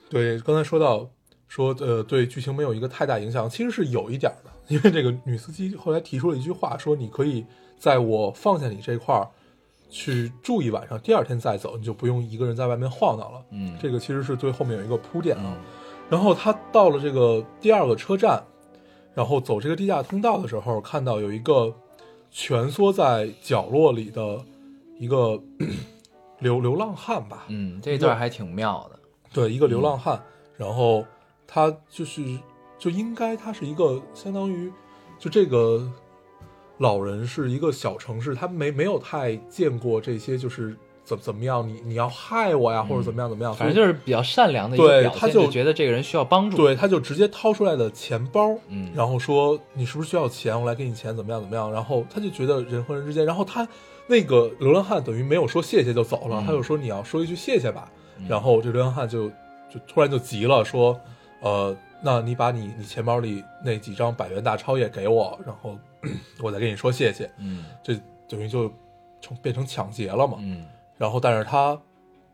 对，刚才说到说呃，对剧情没有一个太大影响，其实是有一点儿的，因为这个女司机后来提出了一句话，说你可以在我放下你这块儿去住一晚上，第二天再走，你就不用一个人在外面晃荡了。嗯，这个其实是对后面有一个铺垫啊。嗯然后他到了这个第二个车站，然后走这个地下通道的时候，看到有一个蜷缩在角落里的一个 [clears throat] 流流浪汉吧，嗯，这一段还挺妙的。对，一个流浪汉，然后他就是就应该他是一个相当于就这个老人是一个小城市，他没没有太见过这些就是怎怎么样，你你要害我呀，或者怎么样怎么样，反正就是比较善良的一个表现，对他就觉得这个人需要帮助。，对，他就直接掏出来的钱包，嗯。然后说你是不是需要钱，我来给你钱，怎么样怎么样，然后他就觉得人和人之间，然后他那个流浪汉等于没有说谢谢就走了，嗯。他就说你要说一句谢谢吧，嗯。然后这流浪汉就就突然就急了，说，呃，那你把你你钱包里那几张百元大钞也给我，然后 [clears throat] 我再跟你说谢谢，嗯。这等于就成变成抢劫了嘛，嗯，然后但是他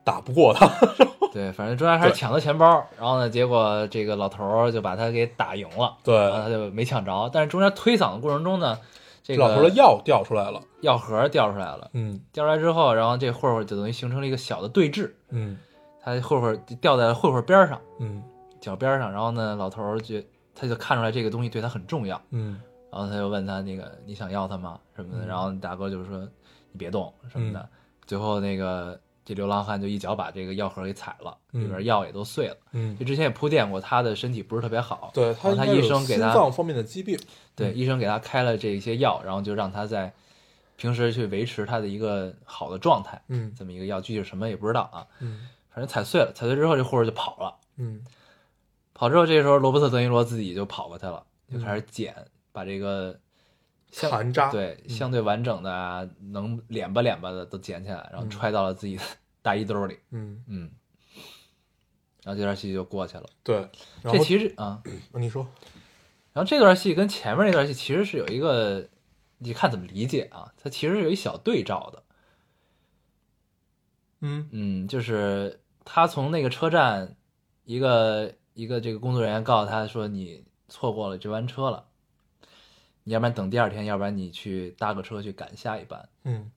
打不过他，[laughs] 对，反正中间还是抢了钱包，然后呢，结果这个老头儿就把他给打赢了，对然后他就没抢着。但是中间推搡的过程中呢，这个老头的药掉出来了，药盒掉出来了，嗯。掉出来之后，然后这混混就等于形成了一个小的对峙，嗯。他混混就掉在了混混边上嗯脚边上，然后呢，老头儿就他就看出来这个东西对他很重要，嗯。然后他就问他那个你想要它吗？什么的，嗯。然后大哥就说你别动什么的，最后那个这流浪汉就一脚把这个药盒给踩了，嗯里边药也都碎了。嗯。就，之前也铺垫过，他的身体不是特别好，对他他医生给他心脏方面的疾病，对嗯。医生给他开了这些药，然后就让他在平时去维持他的一个好的状态，嗯。这么一个药，具体是什么也不知道啊，嗯。反正踩碎了，踩碎之后这护士就跑了，嗯跑之后这时候罗伯特·德尼罗自己就跑过去了，就嗯开始捡，把这个相残渣对嗯。相对完整的啊，能敛吧敛吧的都捡起来，然后嗯。揣到了自己的大衣兜里，嗯，嗯，然后这段戏就过去了。对，这其实啊，[clears throat] 你说，然后这段戏跟前面那段戏其实是有一个，你看怎么理解啊？它其实是有一小对照的，嗯。嗯，就是他从那个车站，一个一个这个工作人员告诉他说你错过了这班车了，你要不然等第二天，要不然你去搭个车去赶下一班。嗯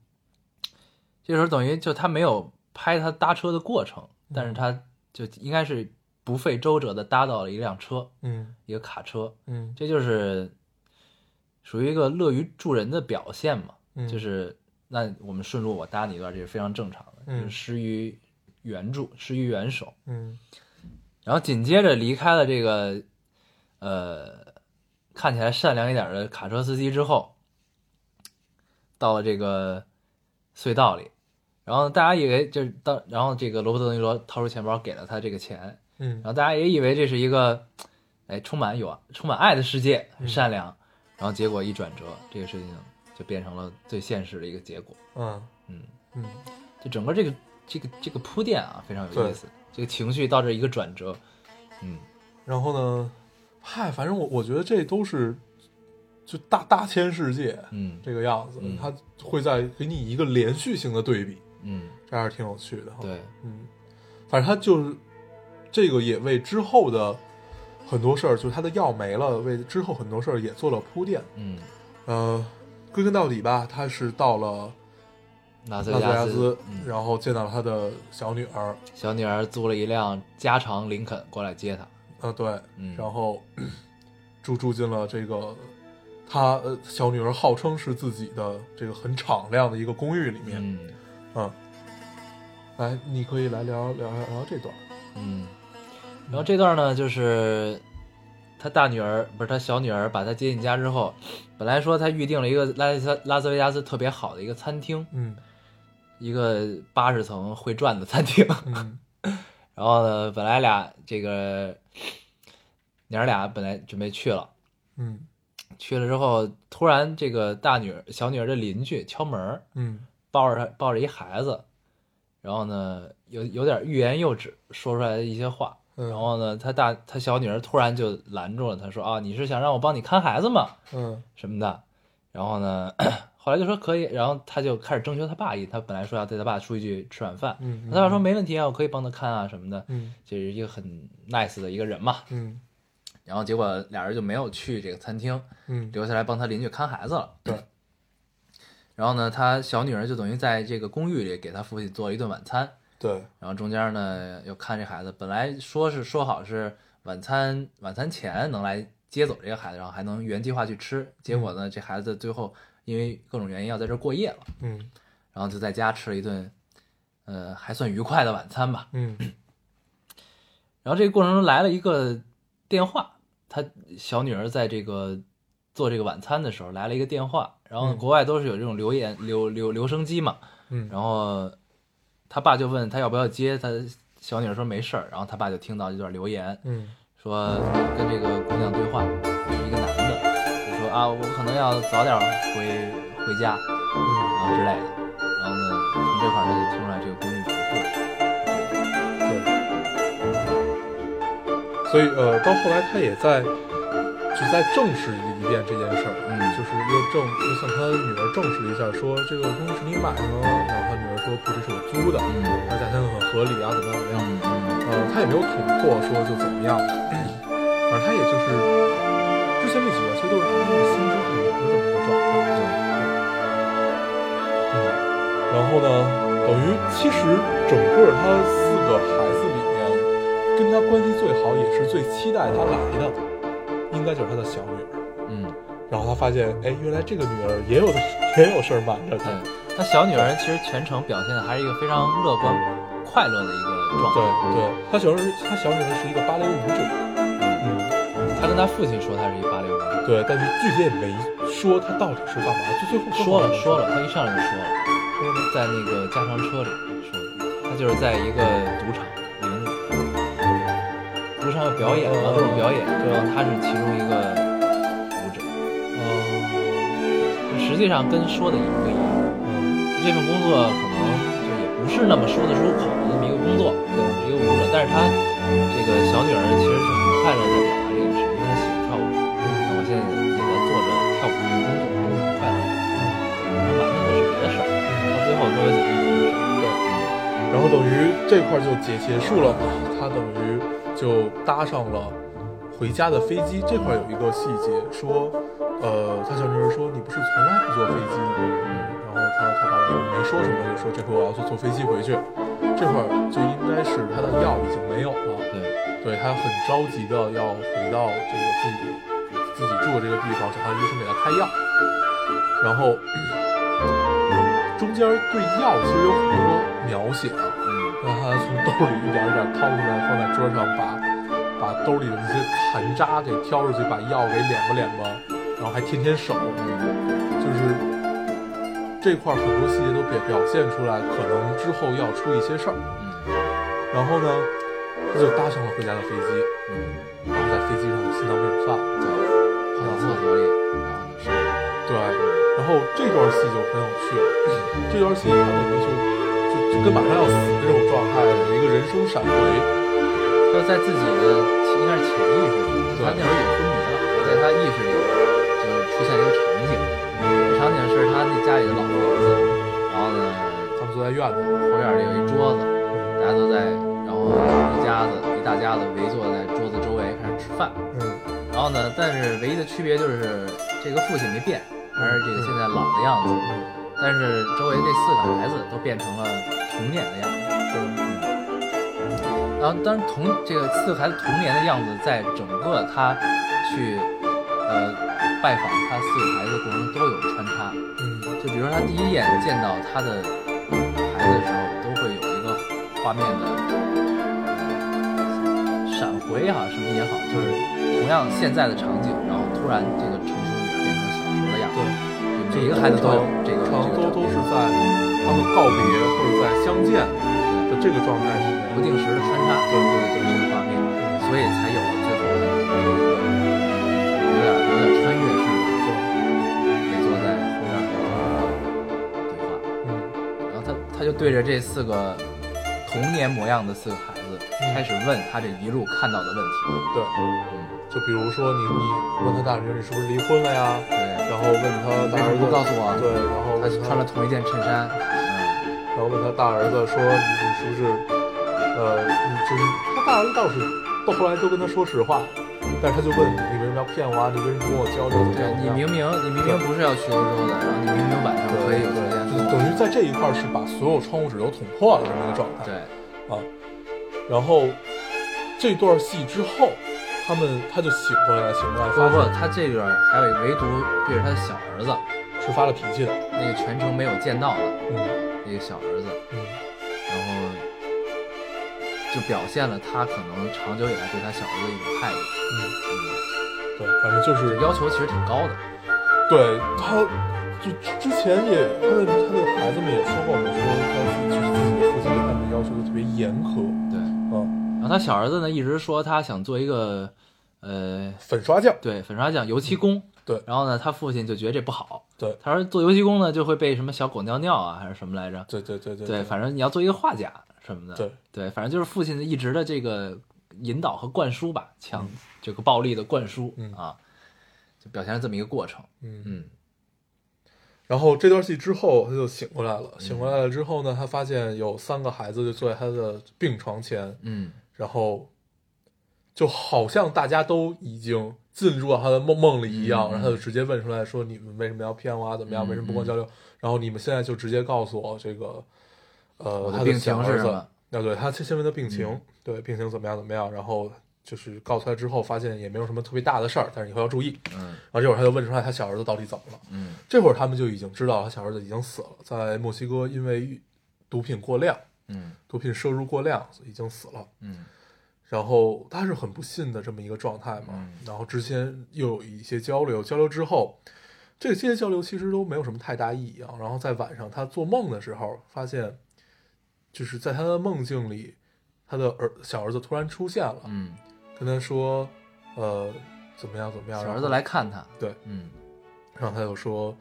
这时候等于就他没有拍他搭车的过程，但是他就应该是不费周折的搭到了一辆车，嗯一个卡车，嗯这就是属于一个乐于助人的表现嘛。嗯，就是那我们顺路我搭你一段，这是非常正常的，嗯就是施于援助，施于援手。嗯然后紧接着离开了这个呃看起来善良一点的卡车司机之后，到了这个隧道里，然后大家以为就是当，然后这个罗伯特·德尼罗掏出钱包给了他这个钱，嗯。然后大家也以为这是一个哎充满有充满爱的世界，很善良，然后结果一转折，这个事情就变成了最现实的一个结果。嗯。嗯，嗯。就整个这个这个这个铺垫啊，非常有意思，这个情绪到这一个转折，嗯。然后呢，嗨，反正我我觉得这都是就大大千世界嗯。这个样子嗯，它会在给你一个连续性的对比，嗯，这还是挺有趣的哈。对，嗯，反正他就是这个也为之后的很多事儿，就是他的药没了，为之后很多事儿也做了铺垫。嗯，呃，归根到底吧，他是到了拉斯维加斯然后见到了他的小女儿，小女儿租了一辆加长林肯过来接他。呃，对，嗯然后 [clears throat] 住住进了这个他呃小女儿号称是自己的这个很敞亮的一个公寓里面。嗯嗯，来，你可以来聊聊聊聊这段。嗯，然后这段呢，就是他大女儿不是他小女儿把他接进家之后，本来说他预定了一个拉斯拉斯维加斯特别好的一个餐厅，嗯一个八十层会转的餐厅。嗯 [laughs] 然后呢，本来俩这个娘儿俩本来准备去了，嗯去了之后，突然这个大女儿小女儿的邻居敲门，嗯抱着她抱着一孩子，然后呢有有点欲言又止，说出来的一些话。嗯，然后呢，他大他小女儿突然就拦住了他，说啊，你是想让我帮你看孩子吗？嗯什么的。然后呢，后来就说可以，然后他就开始征求他爸意，他本来说要带他爸出去吃晚饭，嗯，他爸说没问题啊，我可以帮他看啊什么的，嗯。就是一个很 nice 的一个人嘛。嗯。然后结果俩人就没有去这个餐厅，嗯。留下来帮他邻居看孩子了。对。[clears throat] 然后呢，他小女儿就等于在这个公寓里给他父亲做了一顿晚餐，对，然后中间呢又看这孩子，本来说是说好是晚餐晚餐前能来接走这个孩子，然后还能原计划去吃，结果呢这孩子最后因为各种原因要在这儿过夜了，嗯。然后就在家吃了一顿，呃还算愉快的晚餐吧。嗯。然后这个过程中来了一个电话，他小女儿在这个做这个晚餐的时候来了一个电话，然后嗯。国外都是有这种留言留留留声机嘛，嗯，然后他爸就问他要不要接，他小女儿说没事儿，然后他爸就听到一段留言，嗯。说跟这个姑娘对话，是一个男的，啊我可能要早点回回家，嗯然后之类的，然后呢从这块儿他就听出来这个公寓不错，对。所以呃，到后来他也在就在证实一遍这件事儿，嗯就是又证又向他女儿证实了一下，说这个公寓是你买的吗？然后他女儿说不，这是我租的，嗯而价钱很合理啊，怎么样怎么样。嗯嗯呃，他也没有捅破说就怎么样，[clears throat] 反正他也就是之前那几个其实都是他们心知肚明的这么一个状态。嗯，然后呢，等于其实整个他四个孩子里面，跟他关系最好也是最期待他来的，应该就是他的小女儿。嗯。然后他发现，哎，原来这个女儿也有 [laughs] 也有事儿瞒着他。对，那小女儿其实全程表现的还是一个非常乐观、快乐的一个状态。对，他小时候他小女儿是一个芭蕾舞者。嗯。她跟她父亲说她是一芭蕾舞者，对，但是具体也没说他到底是干嘛，就最后说了说了，他一上来就说了，说，在那个加长车里说的，她就是在一个赌场领舞，赌场有表演嘛，各种表演，然后他是其中一个舞者，嗯就实际上跟说的也不一样。嗯这份工作可能就也不是那么说得出口的那么一个工作，对，是一个舞者，但是他这个小女儿其实是很快乐在表然后等于这块就结结束了嘛，他等于就搭上了回家的飞机。这块有一个细节说，呃，他小女儿说你不是从来不坐飞机吗？然后他他爸爸没说什么，就说这回我要坐坐飞机回去。这会儿就应该是他的药已经没有了，对，对他很着急的要回到这个自己自己住的这个地方，找他医生给他开药。然后中间对药其实有很多描写，让他从兜里一点一点掏出来，放在桌上，把把兜里的那些残渣给挑出去，把药给敛吧敛吧，然后还舔舔手，就是这块儿很多细节都表表现出来，可能之后要出一些事儿。嗯然后呢，他就搭上了回家的飞机，嗯，然后在飞机上心脏病发了。跑到厕所里，然后就睡了。对，然后这段戏就很有趣了。这段戏他等于就就就跟马上要死这种状态，有一个人生闪回。就在自己的应该是潜意识里，他那会儿已经昏迷了，在他意识里就出现了一个场景，这场景是他那家里的老婆子，然后呢，他们坐在在院子里，后院里有一桌子，大家都在，然后一家子一大家子围坐在桌子周围开始吃饭。嗯然后呢，但是唯一的区别就是这个父亲没变，还是这个现在老的样子，嗯但是周围这四个孩子都变成了童年的样子。然后，当然童这个四个孩子童年的样子，在整个他去呃拜访他四个孩子的过程中都有穿插。嗯就比如说他第一眼见到他的孩子的时候，都会有一个画面的呃闪回也好，什么也好，就是同样现在的场景，然后突然这个对，就每一个孩子都有这个常都都是在他们告别或者在相见的这个状态里面，不定时的穿插，对对对这个画面，所以才有了最后的这个有点有点穿越式的就围坐在后院里的对话。嗯然后他他就对着这四个童年模样的四个孩子，开始问他这一路看到的问题。对，嗯，就比如说你你问他大侄女是不是离婚了呀，对，然后问他大儿子告诉我对，然后他问穿了同一件衬衫。嗯，然后问他大儿子说你你是不是呃你就是他大儿子倒是到后来都跟他说实话，但是他就问你为什么要骗我啊？你为什么不跟我交流？对你明明你明明不是要去欧洲的，然后你明明晚上可以有时间就等于在这一块儿是把所有窗户纸都捅破了这么一个状态。对，啊，然后这段戏之后，他们他就醒过来，醒过来发不不，现他这边还有一唯独对着他的小儿子，是发了脾气的。那个全程没有见到的嗯那个小儿子，嗯然后就表现了他可能长久以来对他小儿子的一种态度。嗯，嗯，对，反正就是要求其实挺高的。对他，就之前也他的他的孩子们也说过，说他自己自己的父亲对他们要求的特别严苛。然后他小儿子呢一直说他想做一个，呃，粉刷匠。对，粉刷匠、油漆工。对然后呢，他父亲就觉得这不好，对他说做油漆工呢就会被什么小狗尿尿啊，还是什么来着？对对对对对，反正你要做一个画家什么的。对对，反正就是父亲一直的这个引导和灌输吧，强这个暴力的灌输、嗯啊，就表现了这么一个过程。嗯。嗯然后这段戏之后，他就醒过来了。醒过来了之后呢，他发现有三个孩子就坐在他的病床前，嗯然后就好像大家都已经进入到他的梦梦里一样，嗯然后他就直接问出来说：“你们为什么要骗我啊？怎么样？嗯为什么不跟我交流？”然后你们现在就直接告诉我这个，呃，他我的病小儿子，情是什么啊，对他先问的病情，嗯对病情怎么样怎么样，然后就是告诉他之后，发现也没有什么特别大的事儿，但是以后要注意。嗯然后这会儿他就问出来他小儿子到底怎么了。嗯这会儿他们就已经知道他小儿子已经死了，在墨西哥因为毒品过量，嗯毒品摄入过量已经死了。嗯然后他是很不幸的这么一个状态嘛。嗯然后之前又有一些交流，交流之后，这些交流其实都没有什么太大意义啊。然后在晚上他做梦的时候，发现就是在他的梦境里，他的儿小儿子突然出现了，嗯，跟他说，呃，怎么样怎么样。小儿子来看他。对，嗯然后他就说，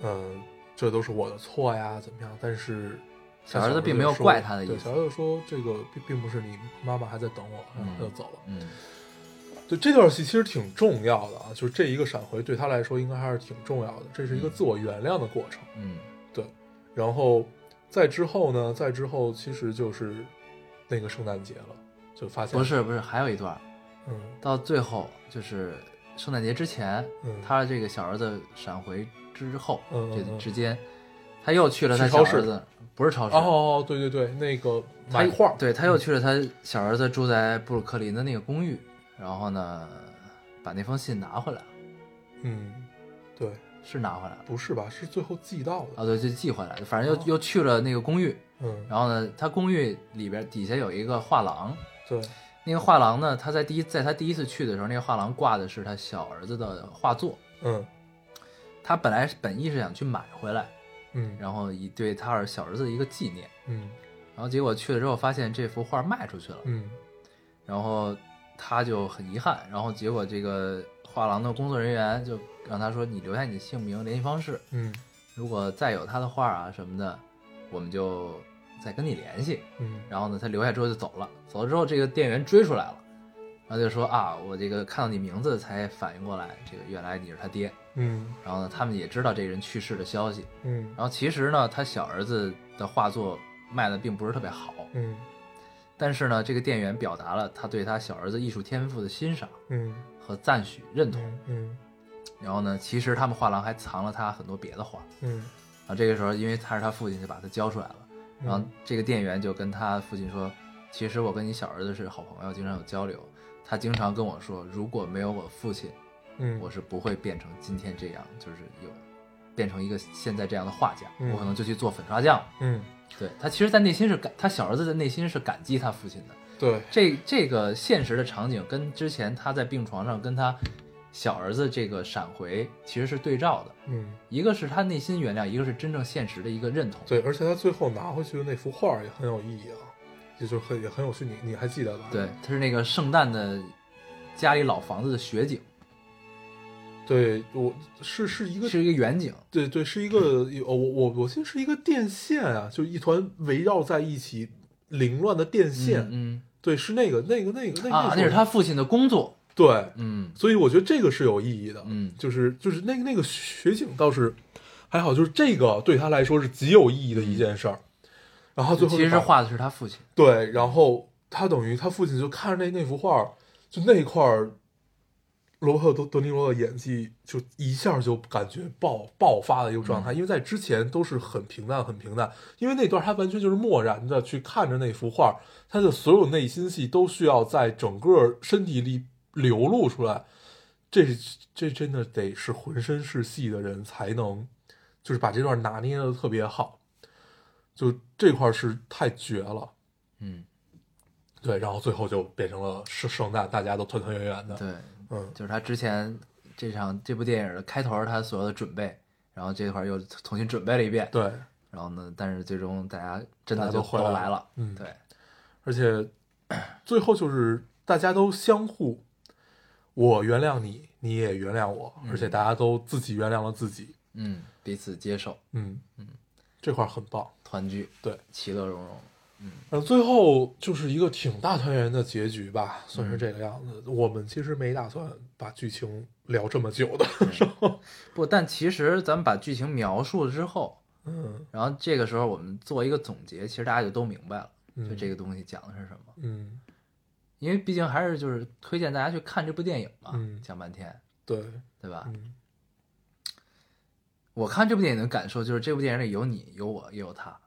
嗯、这都是我的错呀，怎么样？但是小儿子并没有怪他的意思。对，小儿子说这个并并不是你妈妈还在等我，然后他就走了。嗯。对这段戏其实挺重要的啊，就是这一个闪回对他来说应该还是挺重要的，这是一个嗯。自我原谅的过程。嗯。对，然后再之后呢，再之后其实就是那个圣诞节了，就发现不，是不是，还有一段，嗯。到最后就是圣诞节之前，嗯。他这个小儿子闪回之后，嗯这之间，他又去了他小儿子，不是超市，哦，对对对，那个他买画儿，对他又去了他小儿子住在布鲁克林的那个公寓，然后呢，把那封信拿回来了，嗯，对，是拿回来了。不是吧？是最后寄到的，啊，对，就寄回来的，反正又、哦又去了那个公寓，嗯，然后呢，他公寓里边底下有一个画廊，对，那个画廊呢，他在第一在他第一次去的时候，那个画廊挂的是他小儿子的画作，嗯他本来本意是想去买回来，嗯，然后以对他儿小儿子的一个纪念，嗯。然后结果去了之后发现这幅画卖出去了，嗯。然后他就很遗憾，然后结果这个画廊的工作人员就让他说你留下你的姓名、联系方式，嗯。如果再有他的画啊什么的，我们就再跟你联系。嗯。然后呢，他留下之后就走了，走了之后这个店员追出来了，然后就说啊，我这个看到你名字才反应过来，这个原来你是他爹。嗯然后呢，他们也知道这人去世的消息。嗯然后其实呢，他小儿子的画作卖的并不是特别好，嗯但是呢，这个店员表达了他对他小儿子艺术天赋的欣赏嗯和赞许、认同。嗯然后呢，其实他们画廊还藏了他很多别的画。嗯然后这个时候，因为他是他父亲，就把他交出来了。然后这个店员就跟他父亲说：“其实我跟你小儿子是好朋友，经常有交流。他经常跟我说，如果没有我父亲，嗯我是不会变成今天这样，就是有变成一个现在这样的画家。嗯我可能就去做粉刷匠了。嗯对他，其实，在内心是感，他小儿子的内心是感激他父亲的。对这这个现实的场景跟之前他在病床上跟他小儿子这个闪回其实是对照的，嗯一个是他内心原谅，一个是真正现实的一个认同。对，而且他最后拿回去的那幅画也很有意义啊，也就是很也很有趣，你你还记得吧？对，他是那个圣诞的家里老房子的雪景，对，我是是一个是一个远景。对对，是一个哦，我我我记得是一个电线啊，就一团围绕在一起凌乱的电线。嗯对，是那个那个那个那个啊，个那是他父亲的工作。对，嗯所以我觉得这个是有意义的。嗯就是就是那个那个雪景倒是还好，就是这个对他来说是极有意义的一件事儿。然后最后其实画的是他父亲。对，然后他等于他父亲就看着那那幅画，就那一块儿，罗伯特德德尼罗的演技就一下就感觉爆爆发的一个状态，因为在之前都是很平淡很平淡，因为那段他完全就是漠然的去看着那幅画，他的所有内心戏都需要在整个身体里流露出来，这这真的得是浑身是戏的人才能，就是把这段拿捏的特别好，就这块儿是太绝了。嗯，对，然后最后就变成了圣圣诞，大家都团团圆圆的。对，嗯，就是他之前这场这部电影的开头，他所有的准备，然后这块儿又重新准备了一遍。对，然后呢，但是最终大家真的就都回来了来了。嗯对，而且最后就是大家都相互，我原谅你，你也原谅我，而且大家都自己原谅了自己。嗯，彼此接受，嗯嗯，这块儿很棒。团聚，对，其乐融融。然后最后就是一个挺大团圆的结局吧，算是这个样子。我们其实没打算把剧情聊这么久的。[laughs] 不，但其实咱们把剧情描述了之后，嗯然后这个时候我们做一个总结，其实大家就都明白了，嗯就这个东西讲的是什么。嗯，因为毕竟还是就是推荐大家去看这部电影嘛，嗯讲半天，对，对吧？嗯我看这部电影的感受就是，这部电影里有你，有我，也有他，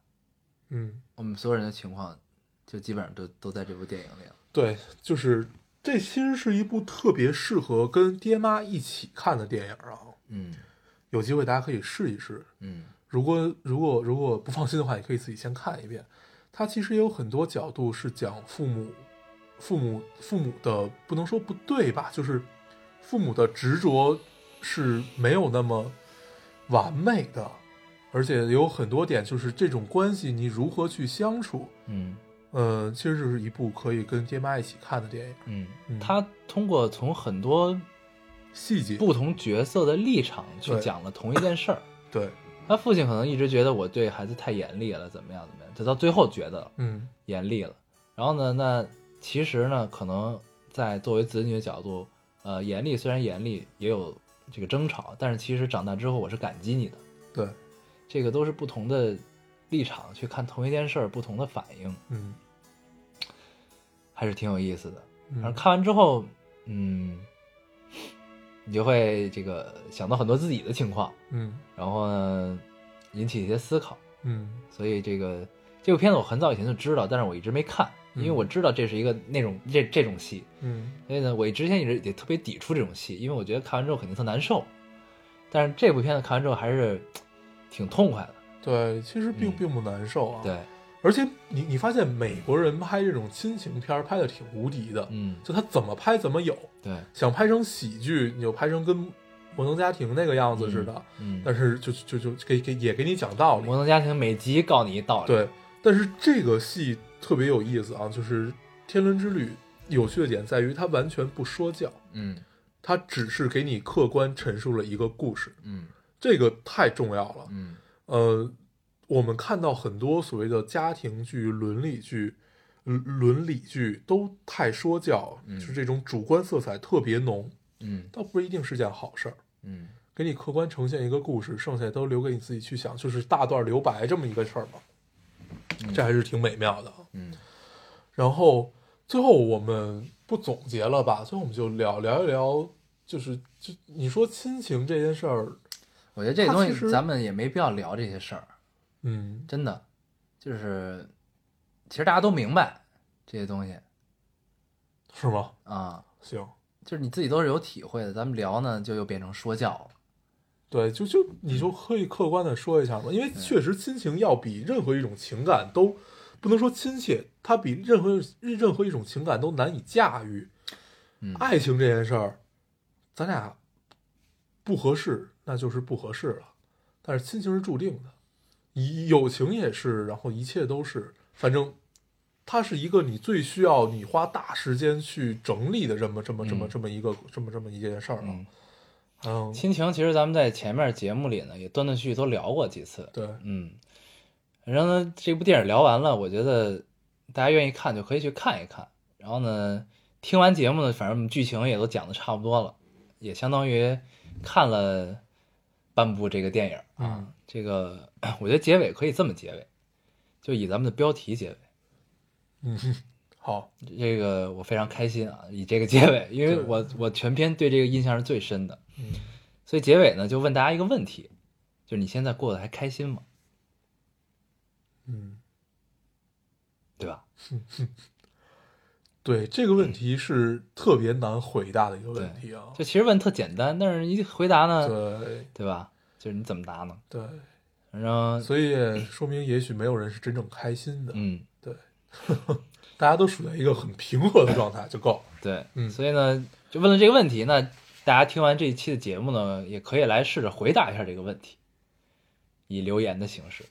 嗯。我们所有人的情况，就基本上都都在这部电影里了。对，就是这其实是一部特别适合跟爹妈一起看的电影啊。嗯有机会大家可以试一试。嗯如果如果如果不放心的话，也可以自己先看一遍。它其实也有很多角度是讲父母、父母、父母的不能说不对吧，就是父母的执着是没有那么完美的，而且有很多点就是这种关系你如何去相处。嗯呃，其实就是一部可以跟爹妈一起看的电影，嗯嗯他通过从很多细节不同角色的立场去讲了同一件事儿。[laughs] 对，他父亲可能一直觉得我对孩子太严厉了，怎么样怎么样，他到最后觉得嗯严厉了。然后呢，那其实呢，可能在作为子女的角度，呃，严厉虽然严厉，也有这个争吵，但是其实长大之后，我是感激你的。对，这个都是不同的立场去看同一件事儿，不同的反应，嗯。还是挺有意思的。然后嗯看完之后，嗯，你就会这个想到很多自己的情况，嗯。然后呢，引起一些思考。嗯。所以这个这部片子我很早以前就知道，但是我一直没看，因为嗯我知道这是一个那种这这种戏，嗯所以呢，我之前一直也特别抵触这种戏，因为我觉得看完之后肯定特难受。但是这部片子看完之后还是挺痛快的，对，其实并嗯并不难受啊。，对，而且你你发现美国人拍这种亲情片儿拍的挺无敌的，嗯，就他怎么拍怎么有，对，想拍成喜剧，你就拍成跟《摩登家庭》那个样子似的，嗯，但是就就就给给也给你讲道理摩，登家庭每集告你一道理，对。但是这个戏特别有意思啊，就是《天伦之旅》有趣的点在于它完全不说教，嗯它只是给你客观陈述了一个故事，嗯这个太重要了。嗯呃，我们看到很多所谓的家庭剧、伦理剧，伦伦理剧都太说教，嗯就是这种主观色彩特别浓，嗯倒不一定是件好事儿。嗯给你客观呈现一个故事，剩下都留给你自己去想，就是大段留白这么一个事儿嘛，这还是挺美妙的。嗯然后最后我们不总结了吧？最后我们就聊聊一聊，就是就你说亲情这件事儿，我觉得这东西咱们也没必要聊这些事儿，嗯真的，就是其实大家都明白这些东西是吗？啊，行，就是你自己都是有体会的，咱们聊呢就又变成说教了。对，就就你就可以客观的说一下嘛，因为确实亲情要比任何一种情感都不能说亲切，它比任何任何一种情感都难以驾驭。嗯爱情这件事儿，咱俩不合适，那就是不合适了。但是亲情是注定的，以友情也是，然后一切都是，反正它是一个你最需要你花大时间去整理的这么这么这么嗯这么一个这么这么一件事儿啊。嗯，嗯，亲情其实咱们在前面节目里呢也断断续续都聊过几次。对，嗯，反正呢，这部电影聊完了，我觉得大家愿意看就可以去看一看。然后呢，听完节目呢，反正剧情也都讲的差不多了，也相当于看了半部这个电影啊。嗯这个 [clears throat] 我觉得结尾可以这么结尾，就以咱们的标题结尾。嗯，好，这个我非常开心啊，以这个结尾，[laughs] 因为我我全篇对这个印象是最深的，嗯所以结尾呢就问大家一个问题，就是你现在过得还开心吗？嗯，对吧？[laughs] 对，这个问题是特别难回答的一个问题啊。就其实问特简单，但是一回答呢，对对吧？就是你怎么答呢？对，反正所以说明也许没有人是真正开心的，嗯，大家都处在一个很平和的状态 [laughs] 就够了。对，嗯所以呢，就问了这个问题，那大家听完这一期的节目呢，也可以来试着回答一下这个问题，以留言的形式。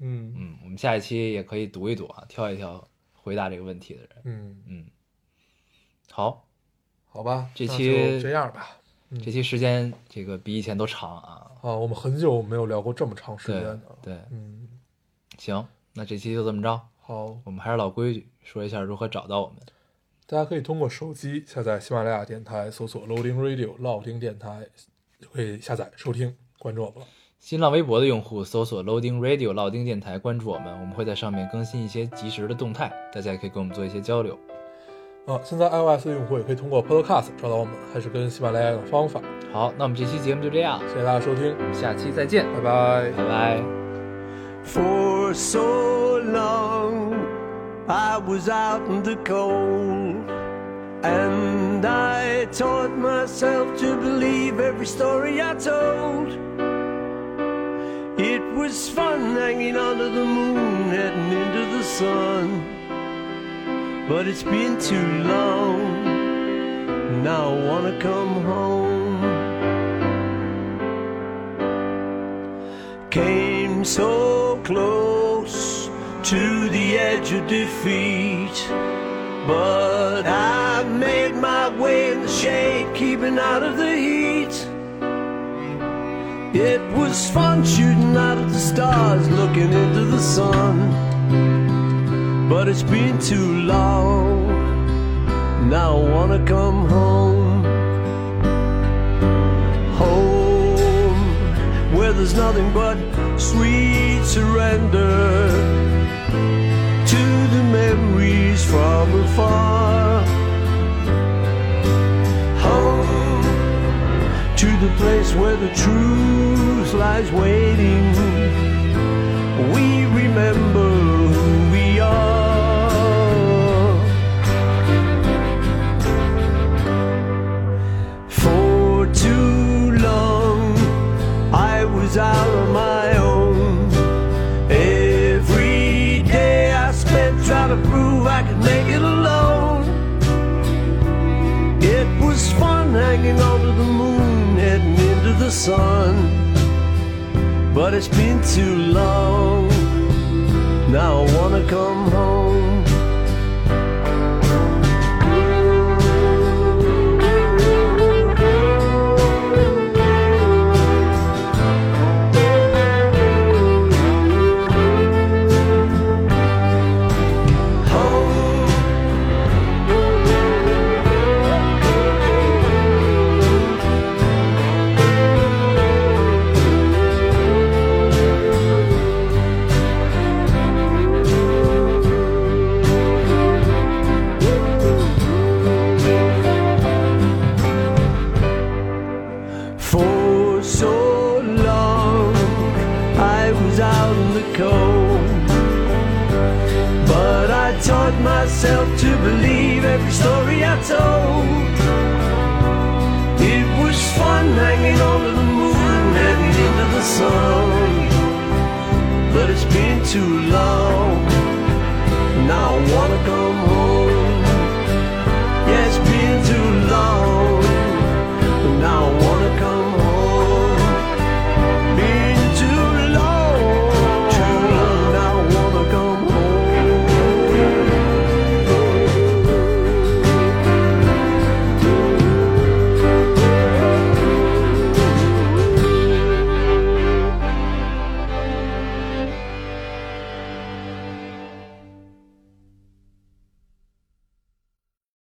嗯嗯，我们下一期也可以读一读啊，挑一挑回答这个问题的人。嗯，嗯，好，好吧，这期就这样吧。嗯这期时间这个比以前都长啊。啊，我们很久没有聊过这么长时对间了。对，嗯，行，那这期就这么着。好，我们还是老规矩，说一下如何找到我们。大家可以通过手机下载喜马拉雅电台，搜索 Loading Radio 老丁电台，就可以下载收听，关注我们了。新浪微博的用户搜索 Loading Radio 老丁电台，关注我们，我们会在上面更新一些及时的动态，大家也可以跟我们做一些交流。啊，现在 iOS 用户也可以通过 Podcast 找到我们，还是跟喜马拉雅的方法。好，那我们这期节目就这样，谢谢大家收听，我们下期再见，拜拜。拜拜。For so long, I was out in the cold. And I taught myself to believe every story I told. It was fun hanging under the moon, heading into the sun. But it's been too long. Now I wanna come home. came so close to the edge of defeat. But I made my way in the shade, keeping out of the heat. It was fun shooting out at the stars, looking into the sun. But it's been too long. Now I wanna come home. Home where there's nothing but sweet surrender to the memories from afar. Home to the place where the truth lies waiting. We remember